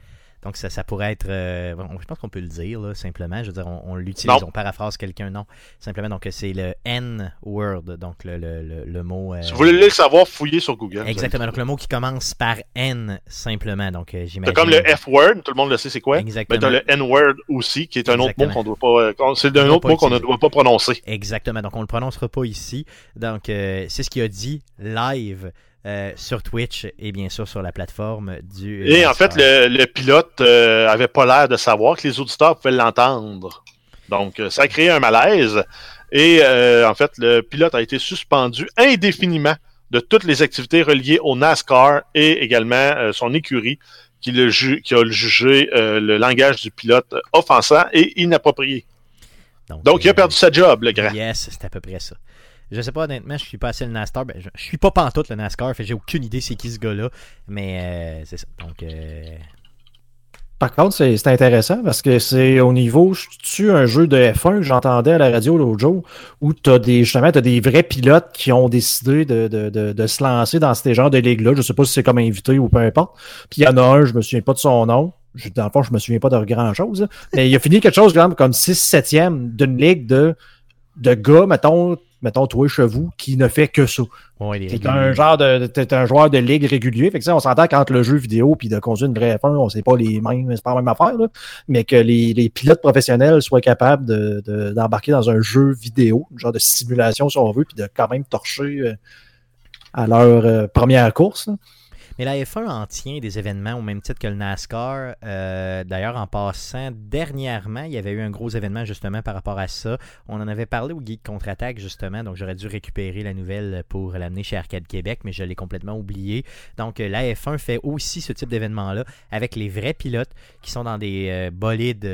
donc, ça, ça pourrait être. Euh, je pense qu'on peut le dire, là, simplement. Je veux dire, on, l'utilise, on paraphrase quelqu'un, non. Simplement, donc, c'est le N-word, donc le, le, le, mot. Euh, si vous voulez le savoir, fouiller sur Google. Exactement, donc le mot qui commence par N, simplement. Donc, euh, j'imagine. C'est comme le F-word, tout le monde le sait, c'est quoi? Exactement. Mais as le N-word aussi, qui est un autre mot qu'on doit pas. C'est un autre mot qu'on ne doit pas prononcer. Exactement, donc on ne le prononcera pas ici. Donc, c'est ce qu'il a dit live. Euh, sur Twitch et bien sûr sur la plateforme du. Et en fait, le, pilote euh, avait pas l'air de savoir que les auditeurs pouvaient l'entendre. Donc, euh, ça a créé un malaise. Et en fait, le pilote a été suspendu indéfiniment de toutes les activités reliées au NASCAR et également son écurie qui, le qui a jugé le langage du pilote offensant et inapproprié. Donc, Donc il a perdu sa job, le grand. Yes, c'est à peu près ça. Je sais pas honnêtement, je suis pas le NASCAR. Ben, je, suis pas pantoute le NASCAR, fait j'ai aucune idée c'est qui ce gars-là. Mais euh, c'est ça. Donc. Euh, Par contre, c'est intéressant parce que c'est au niveau, tu un jeu de F1 que j'entendais à la radio l'autre jour où tu as des, justement, des vrais pilotes qui ont décidé de, de, de, se lancer dans ces genres de ligues-là. Je sais pas si c'est comme invité ou peu importe. Puis il y en a un, je me souviens pas de son nom. Je, dans le fond, je me souviens pas de grand-chose. Mais il a fini quelque chose comme 6-7e d'une ligue de, de gars, mettons, mettons, toi, chevaux, qui ne fait que ça. Ouais, t'es un genre de, t'es un joueur de ligue régulier. Fait que ça, on s'entend qu'entre le jeu vidéo puis de conduire une vraie F1, on sait pas les mêmes, c'est pas la même affaire, là. Mais que les, les, pilotes professionnels soient capables de, d'embarquer dans un jeu vidéo, un genre de simulation si on veut, puis de quand même torcher euh, à leur euh, première course. Mais la F1 en tient des événements au même titre que le NASCAR. Euh, d'ailleurs, en passant, dernièrement, il y avait eu un gros événement justement par rapport à ça. On en avait parlé au Geek Contre-Attaque justement, donc j'aurais dû récupérer la nouvelle pour l'amener chez Arcade Québec, mais je l'ai complètement oublié. Donc euh, la F1 fait aussi ce type d'événement-là avec les vrais pilotes qui sont dans des euh, bolides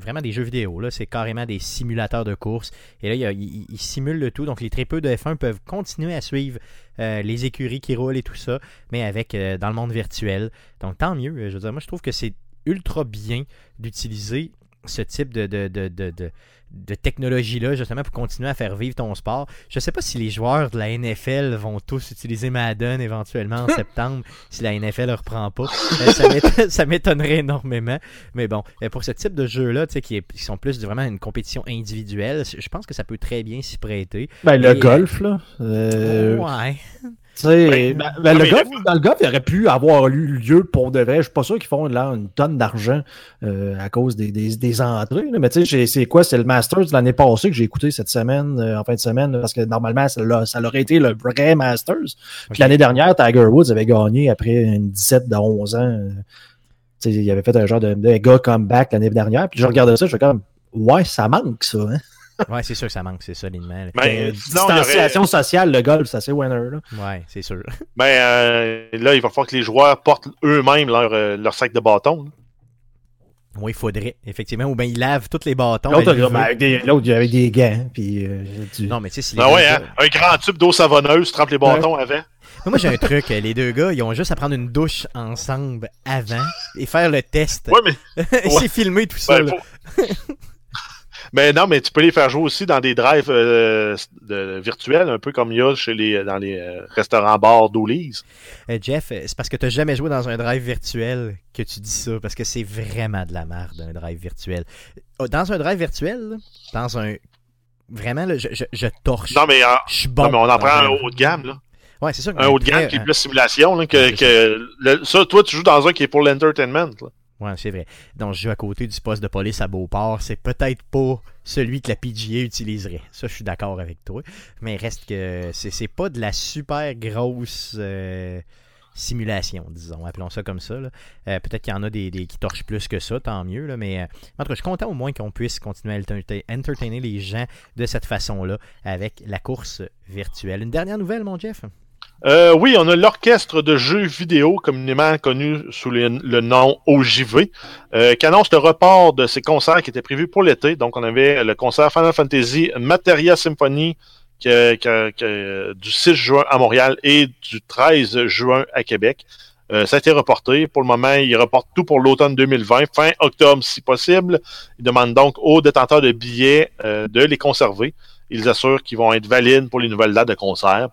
vraiment des jeux vidéo. C'est carrément des simulateurs de course. Et là, ils simulent le tout. Donc, les très peu de F1 peuvent continuer à suivre euh, les écuries qui roulent et tout ça, mais avec euh, dans le monde virtuel. Donc, tant mieux. Je veux dire, moi, je trouve que c'est ultra bien d'utiliser ce type de, de, de, de, de de technologie-là, justement, pour continuer à faire vivre ton sport. Je ne sais pas si les joueurs de la NFL vont tous utiliser Madden éventuellement en septembre, si la NFL ne reprend pas. Euh, ça m'étonnerait énormément. Mais bon, euh, pour ce type de jeu-là, qui, qui sont plus vraiment une compétition individuelle, je pense que ça peut très bien s'y prêter. Ben, le golf, là. Ouais. Ben, ben, ben, le golf, dans le golf, il aurait pu avoir eu lieu pour de vrai. Je suis pas sûr qu'ils font là une tonne d'argent euh, à cause des, des, des entrées. Mais tu sais, c'est quoi? C'est le Masters de l'année passée que j'ai écouté cette semaine, euh, en fin de semaine, parce que normalement, ça, ça aurait été le vrai Masters. Puis l'année dernière, Tiger Woods avait gagné après une 17 de 11 ans. Il avait fait un genre de, de gars comeback l'année dernière. Puis je regardais ça, je fais comme, ouais, ça manque ça. Hein? Ouais, c'est sûr que ça manque, c'est solidement. Mais, euh, distanciation sociale, le golf, ça c'est winner. Là. Ouais, c'est sûr. Mais euh, là, il va falloir que les joueurs portent eux-mêmes leur, euh, leur sac de bâton. Oui, il faudrait, effectivement. Ou bien ils lavent tous les bâtons. L'autre, avec, des, avec des gants. Puis, Non, mais tu sais, si ah ouais, hein? Un grand tube d'eau savonneuse, trempe les bâtons avant. Moi, j'ai un truc. Les deux gars, ils ont juste à prendre une douche ensemble avant et faire le test. Ouais, mais. c'est filmé tout ça. Ben, mais non, mais tu peux les faire jouer aussi dans des drives euh, virtuels, un peu comme il y a chez les, dans les euh, restaurants-bars d'Olise. Euh, Jeff, c'est parce que tu n'as jamais joué dans un drive virtuel que tu dis ça, parce que c'est vraiment de la merde, un drive virtuel. Dans un drive virtuel, dans un. Vraiment, là, je, je, torche. Non, mais, je suis bon. Non, mais on en prend un haut de gamme, là. Ouais, c'est ça. Un haut de gamme qui est plus simulation. Là, que, que ça, toi, tu joues dans un qui est pour l'entertainment. Ouais, c'est vrai. Donc, je joue à côté du poste de police à Beauport. C'est peut-être pas celui que la PGA utiliserait. Ça, je suis d'accord avec toi. Mais reste que c'est pas de la super grosse euh, simulation, disons. Appelons ça comme ça. Euh, peut-être qu'il y en a des, qui torchent plus que ça, tant mieux. Mais euh, en tout cas, je suis content au moins qu'on puisse continuer à entertainer les gens de cette façon-là avec la course virtuelle. Une dernière nouvelle, mon Jeff? Euh, oui, on a l'orchestre de jeux vidéo, communément connu sous le, nom OJV, euh, qui annonce le report de ses concerts qui étaient prévus pour l'été. Donc, on avait le concert Final Fantasy Materia Symphony du 6 juin à Montréal et du 13 juin à Québec. Euh, ça a été reporté. Pour le moment, ils reportent tout pour l'automne 2020, fin octobre si possible. Ils demandent donc aux détenteurs de billets de les conserver. Ils assurent qu'ils vont être valides pour les nouvelles dates de concert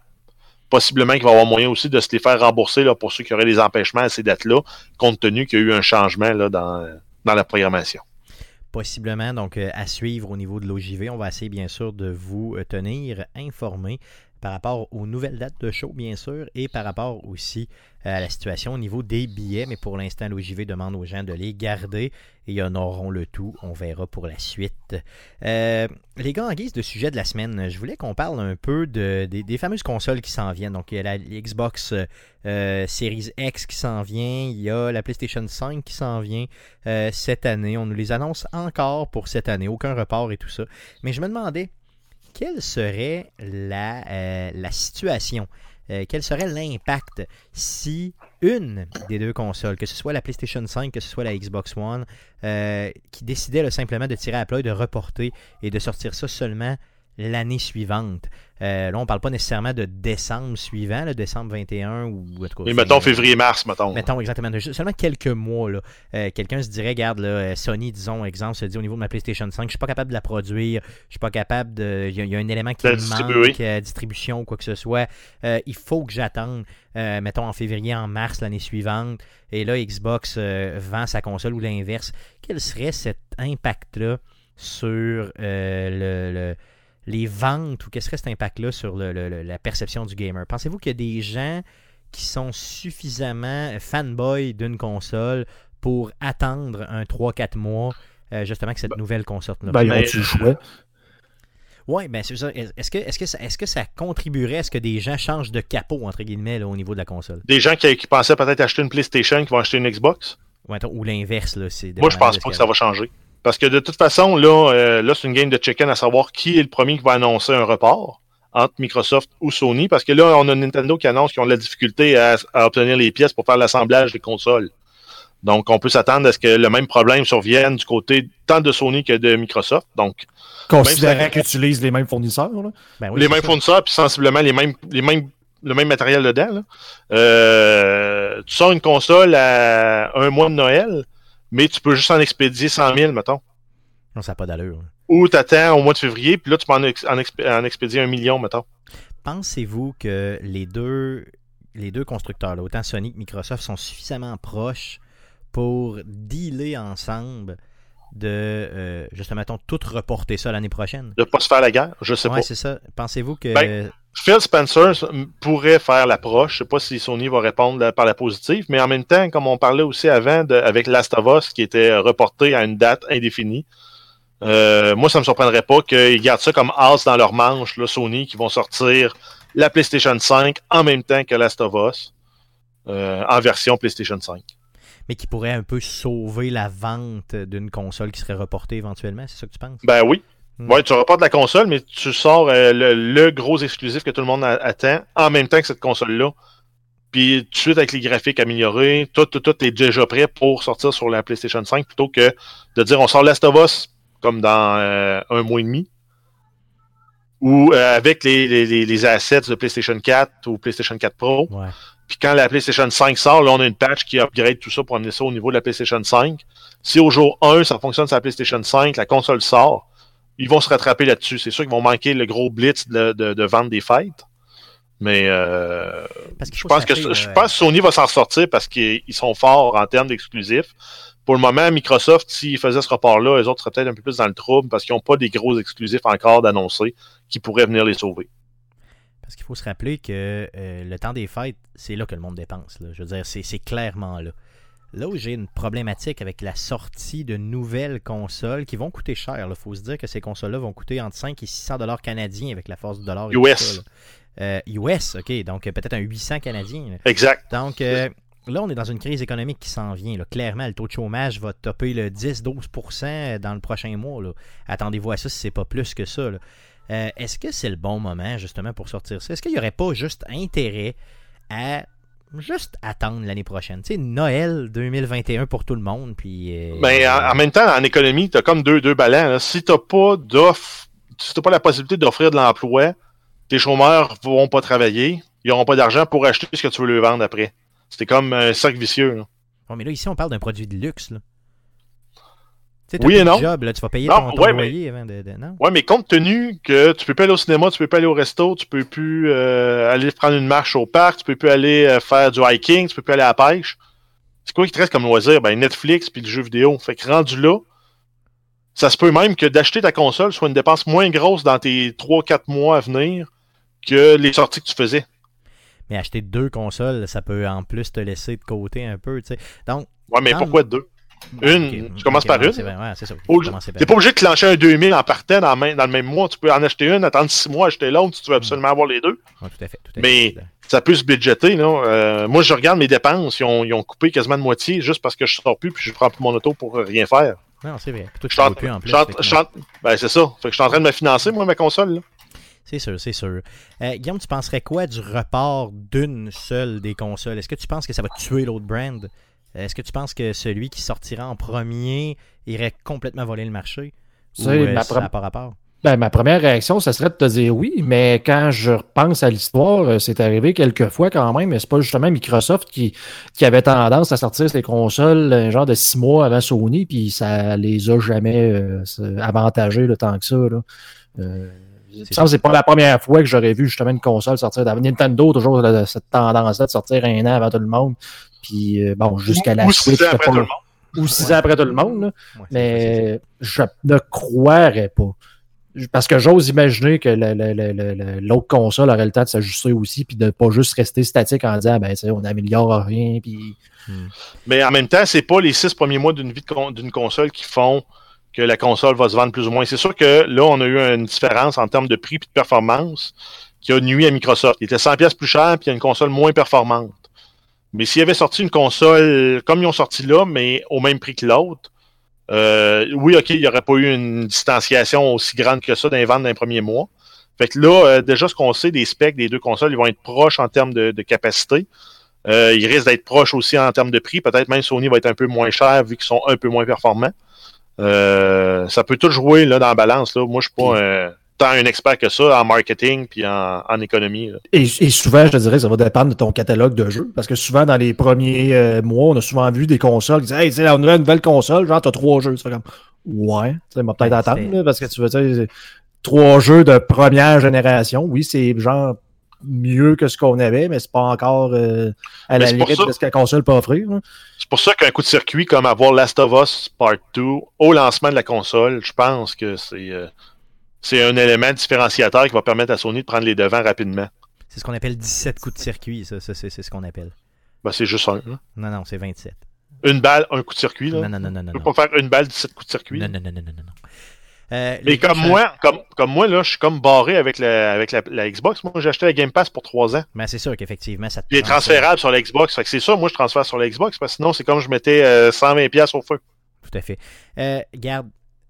possiblement qu'il va y avoir moyen aussi de se les faire rembourser là, pour ceux qui auraient des empêchements à ces dates-là, compte tenu qu'il y a eu un changement dans, dans la programmation. Possiblement, donc euh, à suivre au niveau de l'OJV. On va essayer bien sûr de vous euh, tenir informés par rapport aux nouvelles dates de show, bien sûr, et par rapport aussi euh, à la situation au niveau des billets. Mais pour l'instant, l'OJV demande aux gens de les garder et ils en auront le tout. On verra pour la suite. Euh, les gars, en guise de sujet de la semaine, je voulais qu'on parle un peu de, des, fameuses consoles qui s'en viennent. Donc, il y a la Xbox euh, Series X qui s'en vient, il y a la PlayStation 5 qui s'en vient cette année. On nous les annonce encore pour cette année, aucun report et tout ça. Mais je me demandais, quelle serait la, euh, la situation, euh, quel serait l'impact si une des deux consoles, que ce soit la PlayStation 5, que ce soit la Xbox One, euh, qui décidait simplement de tirer à plat, de reporter et de sortir ça seulement l'année suivante. Euh, là, on parle pas nécessairement de décembre suivant, le décembre 21 ou en tout cas, Mais mettons février-mars, mettons. Mettons exactement. Seulement quelques mois. Là. Euh, quelqu'un se dirait, regarde, là, euh, Sony, disons, exemple, se dit au niveau de ma PlayStation 5, je suis pas capable de la produire, je suis pas capable de. Il y, a un élément qui me manque, distribution ou quoi que ce soit. il faut que j'attende, mettons, en février, en mars l'année suivante. Et là, Xbox vend sa console ou l'inverse. Quel serait cet impact-là sur le les ventes ou qu'est-ce que serait cet impact-là sur la perception du gamer? Pensez-vous qu'il y a des gens qui sont suffisamment fanboy d'une console pour attendre un 3-4 mois euh, justement que cette ben, nouvelle console là ben, ils ont le choix? Oui, ben c'est ça. Est-ce que, est-ce, que ça, est-ce que ça contribuerait à ce que des gens changent de capot, entre guillemets, au niveau de la console? Des gens qui, pensaient peut-être acheter une PlayStation qui vont acheter une Xbox? ou l'inverse, là. C'est Moi, je pense pas que ça va changer. Parce que de toute façon, là, euh, là c'est une game de chicken à savoir qui est le premier qui va annoncer un report entre Microsoft ou Sony. Parce que là, on a Nintendo qui annonce qu'ils ont de la difficulté à, obtenir les pièces pour faire l'assemblage des consoles. Donc, on peut s'attendre à ce que le même problème survienne du côté tant de Sony que de Microsoft. Donc, considérant qu'ils utilisent les mêmes fournisseurs. Ben les mêmes fournisseurs, puis sensiblement les mêmes, les mêmes, le même matériel dedans. Euh, tu sors une console à un mois de Noël mais tu peux juste en expédier 100 000, mettons. Non, ça n'a pas d'allure. Ou t'attends au mois de février, puis là, tu peux en, ex- en expé- en expédier un million, mettons. Pensez-vous que les deux, les deux constructeurs, là, autant Sony que Microsoft, sont suffisamment proches pour dealer ensemble de, euh, justement, tout reporter ça l'année prochaine? De pas se faire la guerre, je sais Ouais, pas. c'est ça. Pensez-vous que... Ben, Phil Spencer pourrait faire l'approche. Je sais pas si Sony va répondre par la positive, mais en même temps, comme on parlait aussi avant de- avec Last of Us qui était reporté à une date indéfinie, euh, moi, ça me surprendrait pas qu'ils gardent ça comme as dans leur manche, là, Sony, qui vont sortir la PlayStation 5 en même temps que Last of Us euh, en version PlayStation 5. mais qui pourrait un peu sauver la vente d'une console qui serait reportée éventuellement, c'est ça que tu penses? Ben oui. Hmm. Ouais, tu reportes la console, mais tu sors euh, le, le gros exclusif que tout le monde a- attend en même temps que cette console-là. Puis tout de suite avec les graphiques améliorés, tout, tout, tout est déjà prêt pour sortir sur la PlayStation 5 plutôt que de dire on sort Last of Us comme dans euh, un mois et demi. Ou euh, avec les, les, les, les assets de PlayStation 4 ou PlayStation 4 Pro. Ouais. Puis quand la PlayStation 5 sort, là, on a une patch qui upgrade tout ça pour amener ça au niveau de la PlayStation 5. Si au jour 1, ça fonctionne sur la PlayStation 5, la console sort, ils vont se rattraper là-dessus. C'est sûr qu'ils vont manquer le gros blitz de, de, de vente des fêtes. Mais euh, Parce je faut pense que s'appeler, je euh, pense que Sony va s'en sortir parce qu'ils ils sont forts en termes d'exclusifs. Pour le moment, Microsoft, s'ils faisaient ce report-là, eux autres seraient peut-être un peu plus dans le trouble parce qu'ils n'ont pas des gros exclusifs encore d'annoncer qui pourraient venir les sauver. Parce qu'il faut se rappeler que euh, le temps des fêtes, c'est là que le monde dépense. là. Je veux dire, c'est clairement là. Là où j'ai une problématique avec la sortie de nouvelles consoles qui vont coûter cher. Il faut se dire que ces consoles-là vont coûter entre 5 et 600 dollars canadiens avec la force du dollar. US. là. Euh, US, ok. Donc euh, peut-être un 800 canadien. Exact. Donc euh, là, on est dans une crise économique qui s'en vient. là. Clairement, le taux de chômage va topper le 10-12% dans le prochain mois. Attendez-vous à ça si c'est pas plus que ça. Euh, Est-ce que c'est le bon moment justement pour sortir ça? Est-ce qu'il n'y aurait pas juste intérêt à juste attendre l'année prochaine? Tu sais, Noël 2021 pour tout le monde. Puis, euh, Mais Ben, en, en même temps, en économie, tu as comme deux, deux ballons. là. Si tu n'as pas d'offre, si pas la possibilité d'offrir de l'emploi, tes chômeurs ne vont pas travailler, ils n'auront pas d'argent pour acheter ce que tu veux leur vendre après. C'était comme un cercle vicieux. là. Ouais, mais là, ici, on parle d'un produit de luxe. Là. Tu sais, t'as Oui et non. job, là, tu vas payer Non, ton, ton ouais, mais- avant de, de- Non? Ouais, mais compte tenu que tu peux pas aller au cinéma, tu peux pas aller au resto, tu peux plus euh, aller prendre une marche au parc, tu peux plus aller euh, faire du hiking, tu peux plus aller à la pêche. C'est quoi qui te reste comme loisir? Ben Netflix puis le jeu vidéo. Fait que rendu là, ça se peut même que d'acheter ta console soit une dépense moins grosse dans tes 3-4 mois à venir que les sorties que tu faisais. Mais acheter deux consoles, ça peut en plus te laisser de côté un peu. tu sais. Donc, Ouais, mais pourquoi deux? Une, tu commences par ouais, une? C'est ouais, ça. Par T'es pas obligé de clencher un 2000 en partant dans, le même- dans le même mois. Tu peux en acheter une, attendre 6 mois, acheter l'autre si tu veux absolument avoir les deux. Tout à fait. Tout à Mais- fait. ça peut se budgéter. Là. Euh, moi, je regarde mes dépenses. Ils ont, ils ont coupé quasiment de moitié juste parce que je sors plus puis je prends plus mon auto pour rien faire. Non, c'est vrai. Je tu en- roules plus en plus. que ben, c'est ça. Fait que je suis en train de me financer, moi, ma console. là. C'est sûr, c'est sûr. Euh, Guillaume, tu penserais quoi du report d'une seule des consoles? Est-ce que tu penses que ça va tuer l'autre brand? Euh, Est-ce que tu penses que celui qui sortira en premier irait complètement voler le marché? Ou euh, ma ça rapport? Ben, ma première réaction, ça serait de te dire oui, mais quand je repense à l'histoire, euh, c'est arrivé quelques fois quand même, mais c'est pas justement Microsoft qui, qui avait tendance à sortir ses consoles un genre de six mois avant Sony, puis ça les a jamais euh, avantagés le temps que ça. Là. Euh, ça, c'est pas la première fois que j'aurais vu justement une console sortir. d'avant. Nintendo, toujours là, cette tendance-là de sortir un an avant tout le monde. Puis euh, bon, jusqu'à la Ou Switch. six ans après pas- tout le monde. Ou six ans après tout le monde. là. Ouais, Mais je ne croirais pas. Parce que j'ose imaginer que l'autre console aurait le temps de s'ajuster aussi, puis de pas juste rester statique en disant, ben, tu sais, on n'améliore rien, puis Mais en même temps, c'est pas les six premiers mois d'une vie con- d'une console qui font que la console va se vendre plus ou moins. C'est sûr que là, on a eu une différence en termes de prix et de performance qui a nuit à Microsoft. Il était 100$ pièces plus cher, puis il y a une console moins performante. Mais s'il avait sorti une console comme ils ont sorti là, mais au même prix que l'autre, euh, oui, OK, il n'y aurait pas eu une distanciation aussi grande que ça dans les ventes d'un premier mois. Fait que là, euh, déjà, ce qu'on sait des specs des deux consoles, ils vont être proches en termes de, de capacité. Euh, ils risquent d'être proches aussi en termes de prix. Peut-être même Sony va être un peu moins cher vu qu'ils sont un peu moins performants. Euh, ça peut tout jouer là, dans la balance. Là. Moi, je suis pas euh, tant un expert que ça en marketing puis en, en économie. là. Et, et souvent, je te dirais, ça va dépendre de ton catalogue de jeux. Parce que souvent, dans les premiers euh, mois, on a souvent vu des consoles qui disent Hey, tu sais, on a une nouvelle console, genre, t'as trois jeux. Tu fais comme Ouais, ça m'a peut-être attendre, c'est- là, parce que tu veux dire, trois jeux de première génération, oui, c'est genre mieux que ce qu'on avait, mais c'est pas encore euh, à Mais la limite ça- de ce que la console peut offrir. là. C'est pour ça qu'un coup de circuit comme avoir Last of Us Part 2 au lancement de la console, je pense que c'est euh, c'est un élément différenciateur qui va permettre à Sony de prendre les devants rapidement. C'est ce qu'on appelle 17 coups de circuit, ça, ça, c'est c'est ce qu'on appelle. Ben, c'est juste un. là. Non, non, c'est 27. Une balle, un coup de circuit. Là. Non, non, non, non, non. Tu peux non. pas faire une balle, 17 coups de circuit. Non, non, non, non, non, non. Euh, Mais les comme moi, comme, comme moi, là, je suis comme barré avec la, avec la, la Xbox. Moi, j'ai acheté la Game Pass pour 3 ans. Ben, c'est sûr qu'effectivement, ça te Il est transférable sur la Xbox. Fait que c'est ça, moi, je transfère sur la Xbox. Parce que sinon, c'est comme je mettais euh, 120$ piastres au feu. Tout à fait. Euh, garde,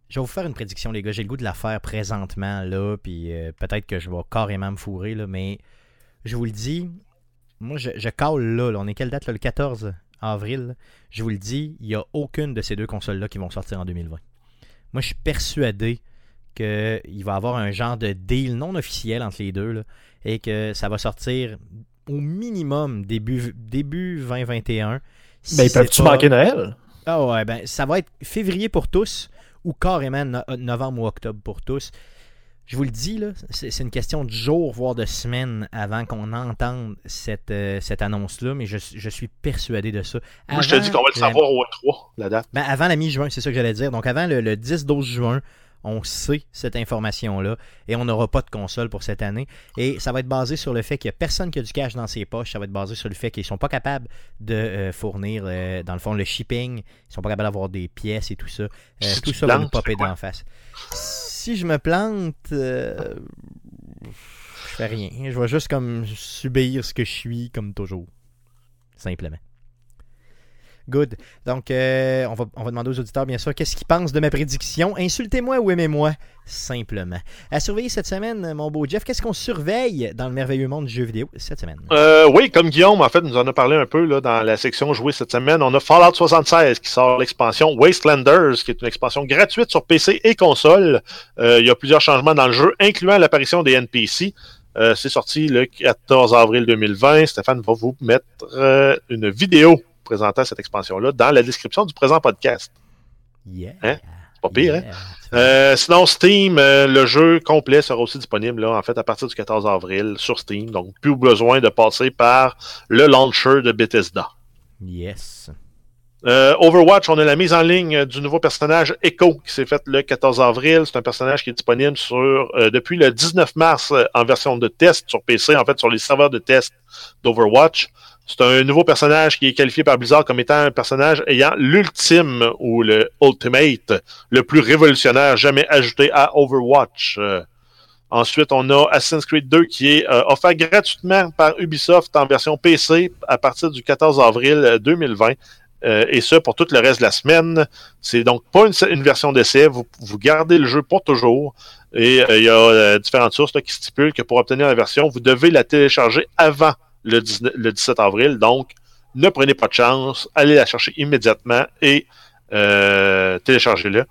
je vais vous faire une prédiction, les gars. J'ai le goût de la faire présentement, là, puis euh, peut-être que je vais carrément me fourrer, là, mais je vous le dis, moi, je, je cale là, là. On est quelle date, là, le 14 avril? là. Je vous le dis, il n'y a aucune de ces deux consoles-là qui vont sortir en 2020. Moi, je suis persuadé qu'il va y avoir un genre de deal non officiel entre les deux, là, et que ça va sortir au minimum début, début 2021. Si Ben, peuvent-tu pas- manquer Noël? ah ouais, ben ça va être février pour tous ou carrément no- novembre ou octobre pour tous. Je vous le dis, là, c'est une question de jours, voire de semaines avant qu'on entende cette, euh, cette annonce-là, mais je, je suis persuadé de ça. Moi, je te dis qu'on va le savoir au E3, la date. ben, avant la mi-juin, c'est ça que j'allais dire. Donc avant le, le 10-12 juin, on sait cette information-là et on n'aura pas de console pour cette année. Et ça va être basé sur le fait qu'il n'y a personne qui a du cash dans ses poches. Ça va être basé sur le fait qu'ils ne sont pas capables de euh, fournir, euh, dans le fond, le shipping. Ils ne sont pas capables d'avoir des pièces et tout ça. Euh, tout ça va nous popper d'en face. Si je me plante, euh, je fais rien. Je vais juste comme subir ce que je suis, comme toujours. Simplement. Good. Donc, euh, on, va, on va demander aux auditeurs, bien sûr, qu'est-ce qu'ils pensent de ma prédiction. Insultez-moi ou aimez-moi, simplement. À surveiller cette semaine, mon beau Jeff, qu'est-ce qu'on surveille dans le merveilleux monde du jeu vidéo cette semaine? Euh, oui, comme Guillaume, en fait, nous en a parlé un peu là, dans la section jouée cette semaine. On a Fallout 76 qui sort l'expansion Wastelanders, qui est une expansion gratuite sur PC et console. Euh, il y a plusieurs changements dans le jeu, incluant l'apparition des NPC. C'est sorti le 14 avril 2020. Stéphane va vous mettre une vidéo présentant cette expansion-là dans la description du présent podcast. Yeah. Hein? C'est pas pire, hein? Euh, sinon, Steam, euh, le jeu complet sera aussi disponible là, en fait à partir du 14 avril sur Steam. Donc, plus besoin de passer par le launcher de Bethesda. Yes. Euh, Overwatch, on a la mise en ligne du nouveau personnage Echo qui s'est fait le 14 avril. C'est un personnage qui est disponible sur euh, depuis le 19 mars euh, en version de test sur PC, en fait sur les serveurs de test d'Overwatch. C'est un nouveau personnage qui est qualifié par Blizzard comme étant un personnage ayant l'ultime ou le ultimate, le plus révolutionnaire jamais ajouté à Overwatch. Euh, ensuite, on a Assassin's Creed 2 qui est euh, offert gratuitement par Ubisoft en version PC à partir du 14 avril euh, 2020. Euh, et ça pour tout le reste de la semaine. C'est donc pas une, version d'essai. Vous, gardez le jeu pour toujours. Et il y a différentes sources qui stipulent que pour obtenir la version, vous devez la télécharger avant le, 19 le 17 avril. Donc, ne prenez pas de chance. Allez la chercher immédiatement et euh, téléchargez-la.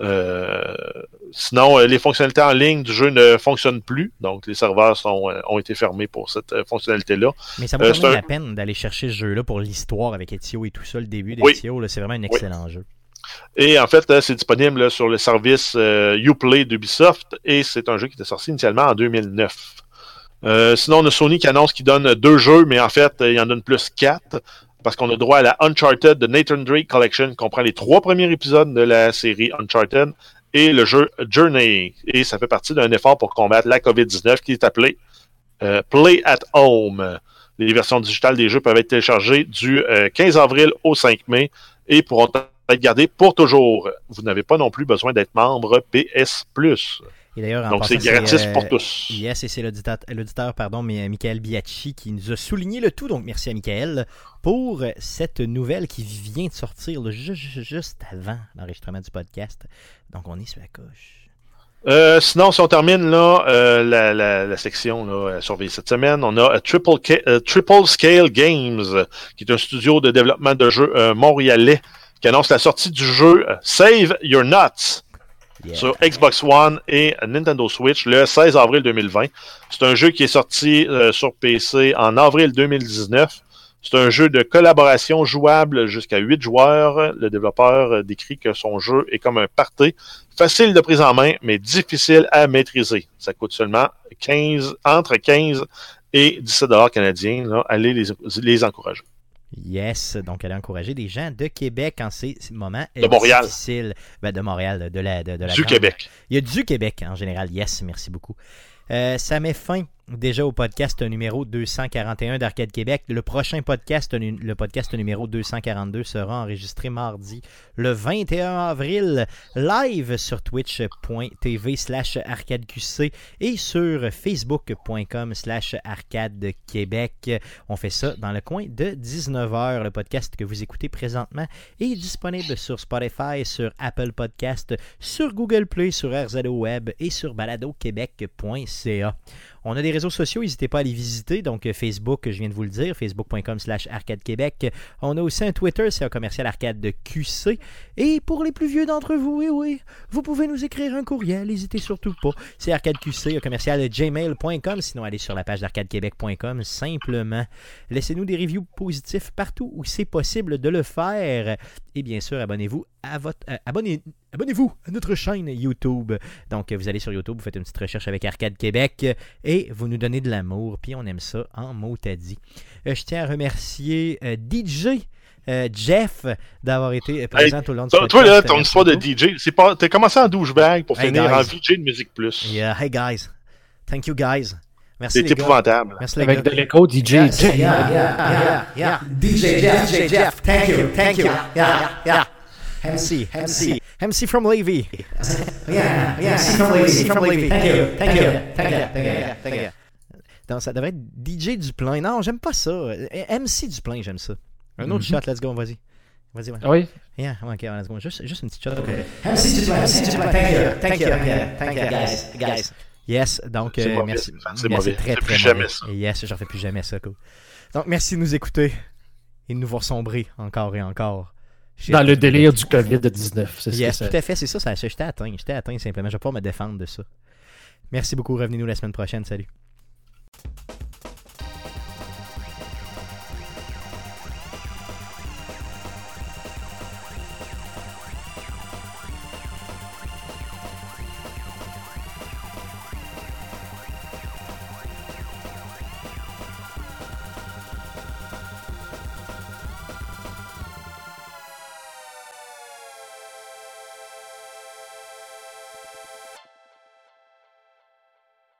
Euh, sinon, euh, les fonctionnalités en ligne du jeu ne fonctionnent plus. Donc, les serveurs sont, ont été fermés pour cette fonctionnalité-là. Mais ça vaut Euh, un- la peine d'aller chercher ce jeu-là pour l'histoire avec Ezio et tout ça, le début Oui. là, C'est vraiment un excellent jeu. Et en fait, c'est disponible sur le service Uplay d'Ubisoft et c'est un jeu qui était sorti initialement en 2009. Euh, sinon, on a Sony qui annonce qu'il donne deux jeux, mais en fait, euh, il en donne plus quatre parce qu'on a droit à la Uncharted de Nathan Drake Collection qui comprend les trois premiers épisodes de la série Uncharted et le jeu Journey. Et ça fait partie d'un effort pour combattre la COVID-19 qui est appelé euh, Play at Home. Les versions digitales des jeux peuvent être téléchargées du euh, 15 avril au 5 mai et pourront être gardées pour toujours. Vous n'avez pas non plus besoin d'être membre PS. Et d'ailleurs, en Donc c'est gratis euh, pour tous. Yes, et c'est l'auditeur, l'auditeur, pardon, mais euh, Michael Biacci qui nous a souligné le tout. Donc merci à Michael pour cette nouvelle qui vient de sortir là, juste avant l'enregistrement du podcast. Donc on est sur la coche. Euh, sinon, si on termine là, euh, la, la, la section là, à surveiller cette semaine, on a euh, Triple, euh, Triple Scale Games, euh, qui est un studio de développement de jeux euh, montréalais, qui annonce la sortie du jeu euh, Save Your Nuts Sur Xbox One et Nintendo Switch le 16 avril 2020. C'est un jeu qui est sorti euh, sur PC en avril 2019. C'est un jeu de collaboration jouable jusqu'à 8 joueurs. Le développeur décrit que son jeu est comme un party, facile de prise en main, mais difficile à maîtriser. Ça coûte seulement 15, entre 15 et 17 dollars canadiens. Allez les encourager. Yes, donc allez encourager des gens de Québec en ces moments De Montréal. difficiles. Ben, de Montréal, de la, de, de la Du grande- Québec. Il y a du Québec en général. Yes, merci beaucoup. Euh, ça met fin déjà au podcast numéro 241 d'Arcade Québec. Le prochain podcast, le podcast numéro 242, sera enregistré mardi le 21 avril, live sur twitch.tv slash arcadeqc et sur facebook.com slash arcade Québec. On fait ça dans le coin de 19h. Le podcast que vous écoutez présentement est disponible sur Spotify, sur Apple Podcast, sur Google Play, sur RZO Web et sur baladoquebec.ca. On a des réseaux sociaux, n'hésitez pas à les visiter. Donc euh, Facebook, je viens de vous le dire, facebook.com slash arcade québec. On a aussi un Twitter, c'est un commercial arcade de QC. Et pour les plus vieux d'entre vous, oui, oui, vous pouvez nous écrire un courriel, n'hésitez surtout pas. C'est arcadeqc, commercial gmail.com. Sinon, allez sur la page d'arcadequebec.com simplement. Laissez-nous des reviews positifs partout où c'est possible de le faire. Et bien sûr, abonnez-vous à votre euh, abonnez-vous à notre chaîne YouTube. Donc, vous allez sur YouTube, vous faites une petite recherche avec Arcade Québec et vous nous donnez de l'amour. Puis on aime ça en mot à dit. Euh, je tiens à remercier euh, DJ. euh, Jeff d'avoir été présent tout le long de ce Toi, toi, là, ton histoire de. DJ, c'est pas, t'as commencé en douchebag pour Hey, finir guys. en VJ de Musique Plus. Yeah, hey guys. Thank you guys. Merci C'est les gars. épouvantable. Merci les Avec gars. de l'écho, DJ. Yeah, yeah, yeah, yeah, yeah. DJ Jeff, DJ Jeff, thank you, thank you. Yeah, yeah. MC, MC, MC from Levy. Yeah, yeah, MC from Levy, MC from Levy. Thank you, thank you, thank you, thank you, thank you. Donc, ça devrait être DJ Duplain. Non, j'aime pas ça. MC Duplain, j'aime ça. Un autre Mhm. shot, let's go, vas-y. Vas-y, ouais. Ah Oui. Yeah, ok, let's go. Juste, juste une petite shot. MC Duplain, MC Duplain, thank you, thank you, thank you, guys, guys. Yes, donc C'est euh, mauvais, merci. c'est très très plus jamais ça. Yes, j'en fais plus jamais ça, cool. Donc merci de nous écouter et de nous voir sombrer encore et encore. Dans le délire du COVID-19. C'est Yes, ce que tout à fait, c'est ça, ça j'étais atteint, j'étais atteint simplement, je vais pas me défendre de ça. Merci beaucoup, revenez-nous la semaine prochaine, salut.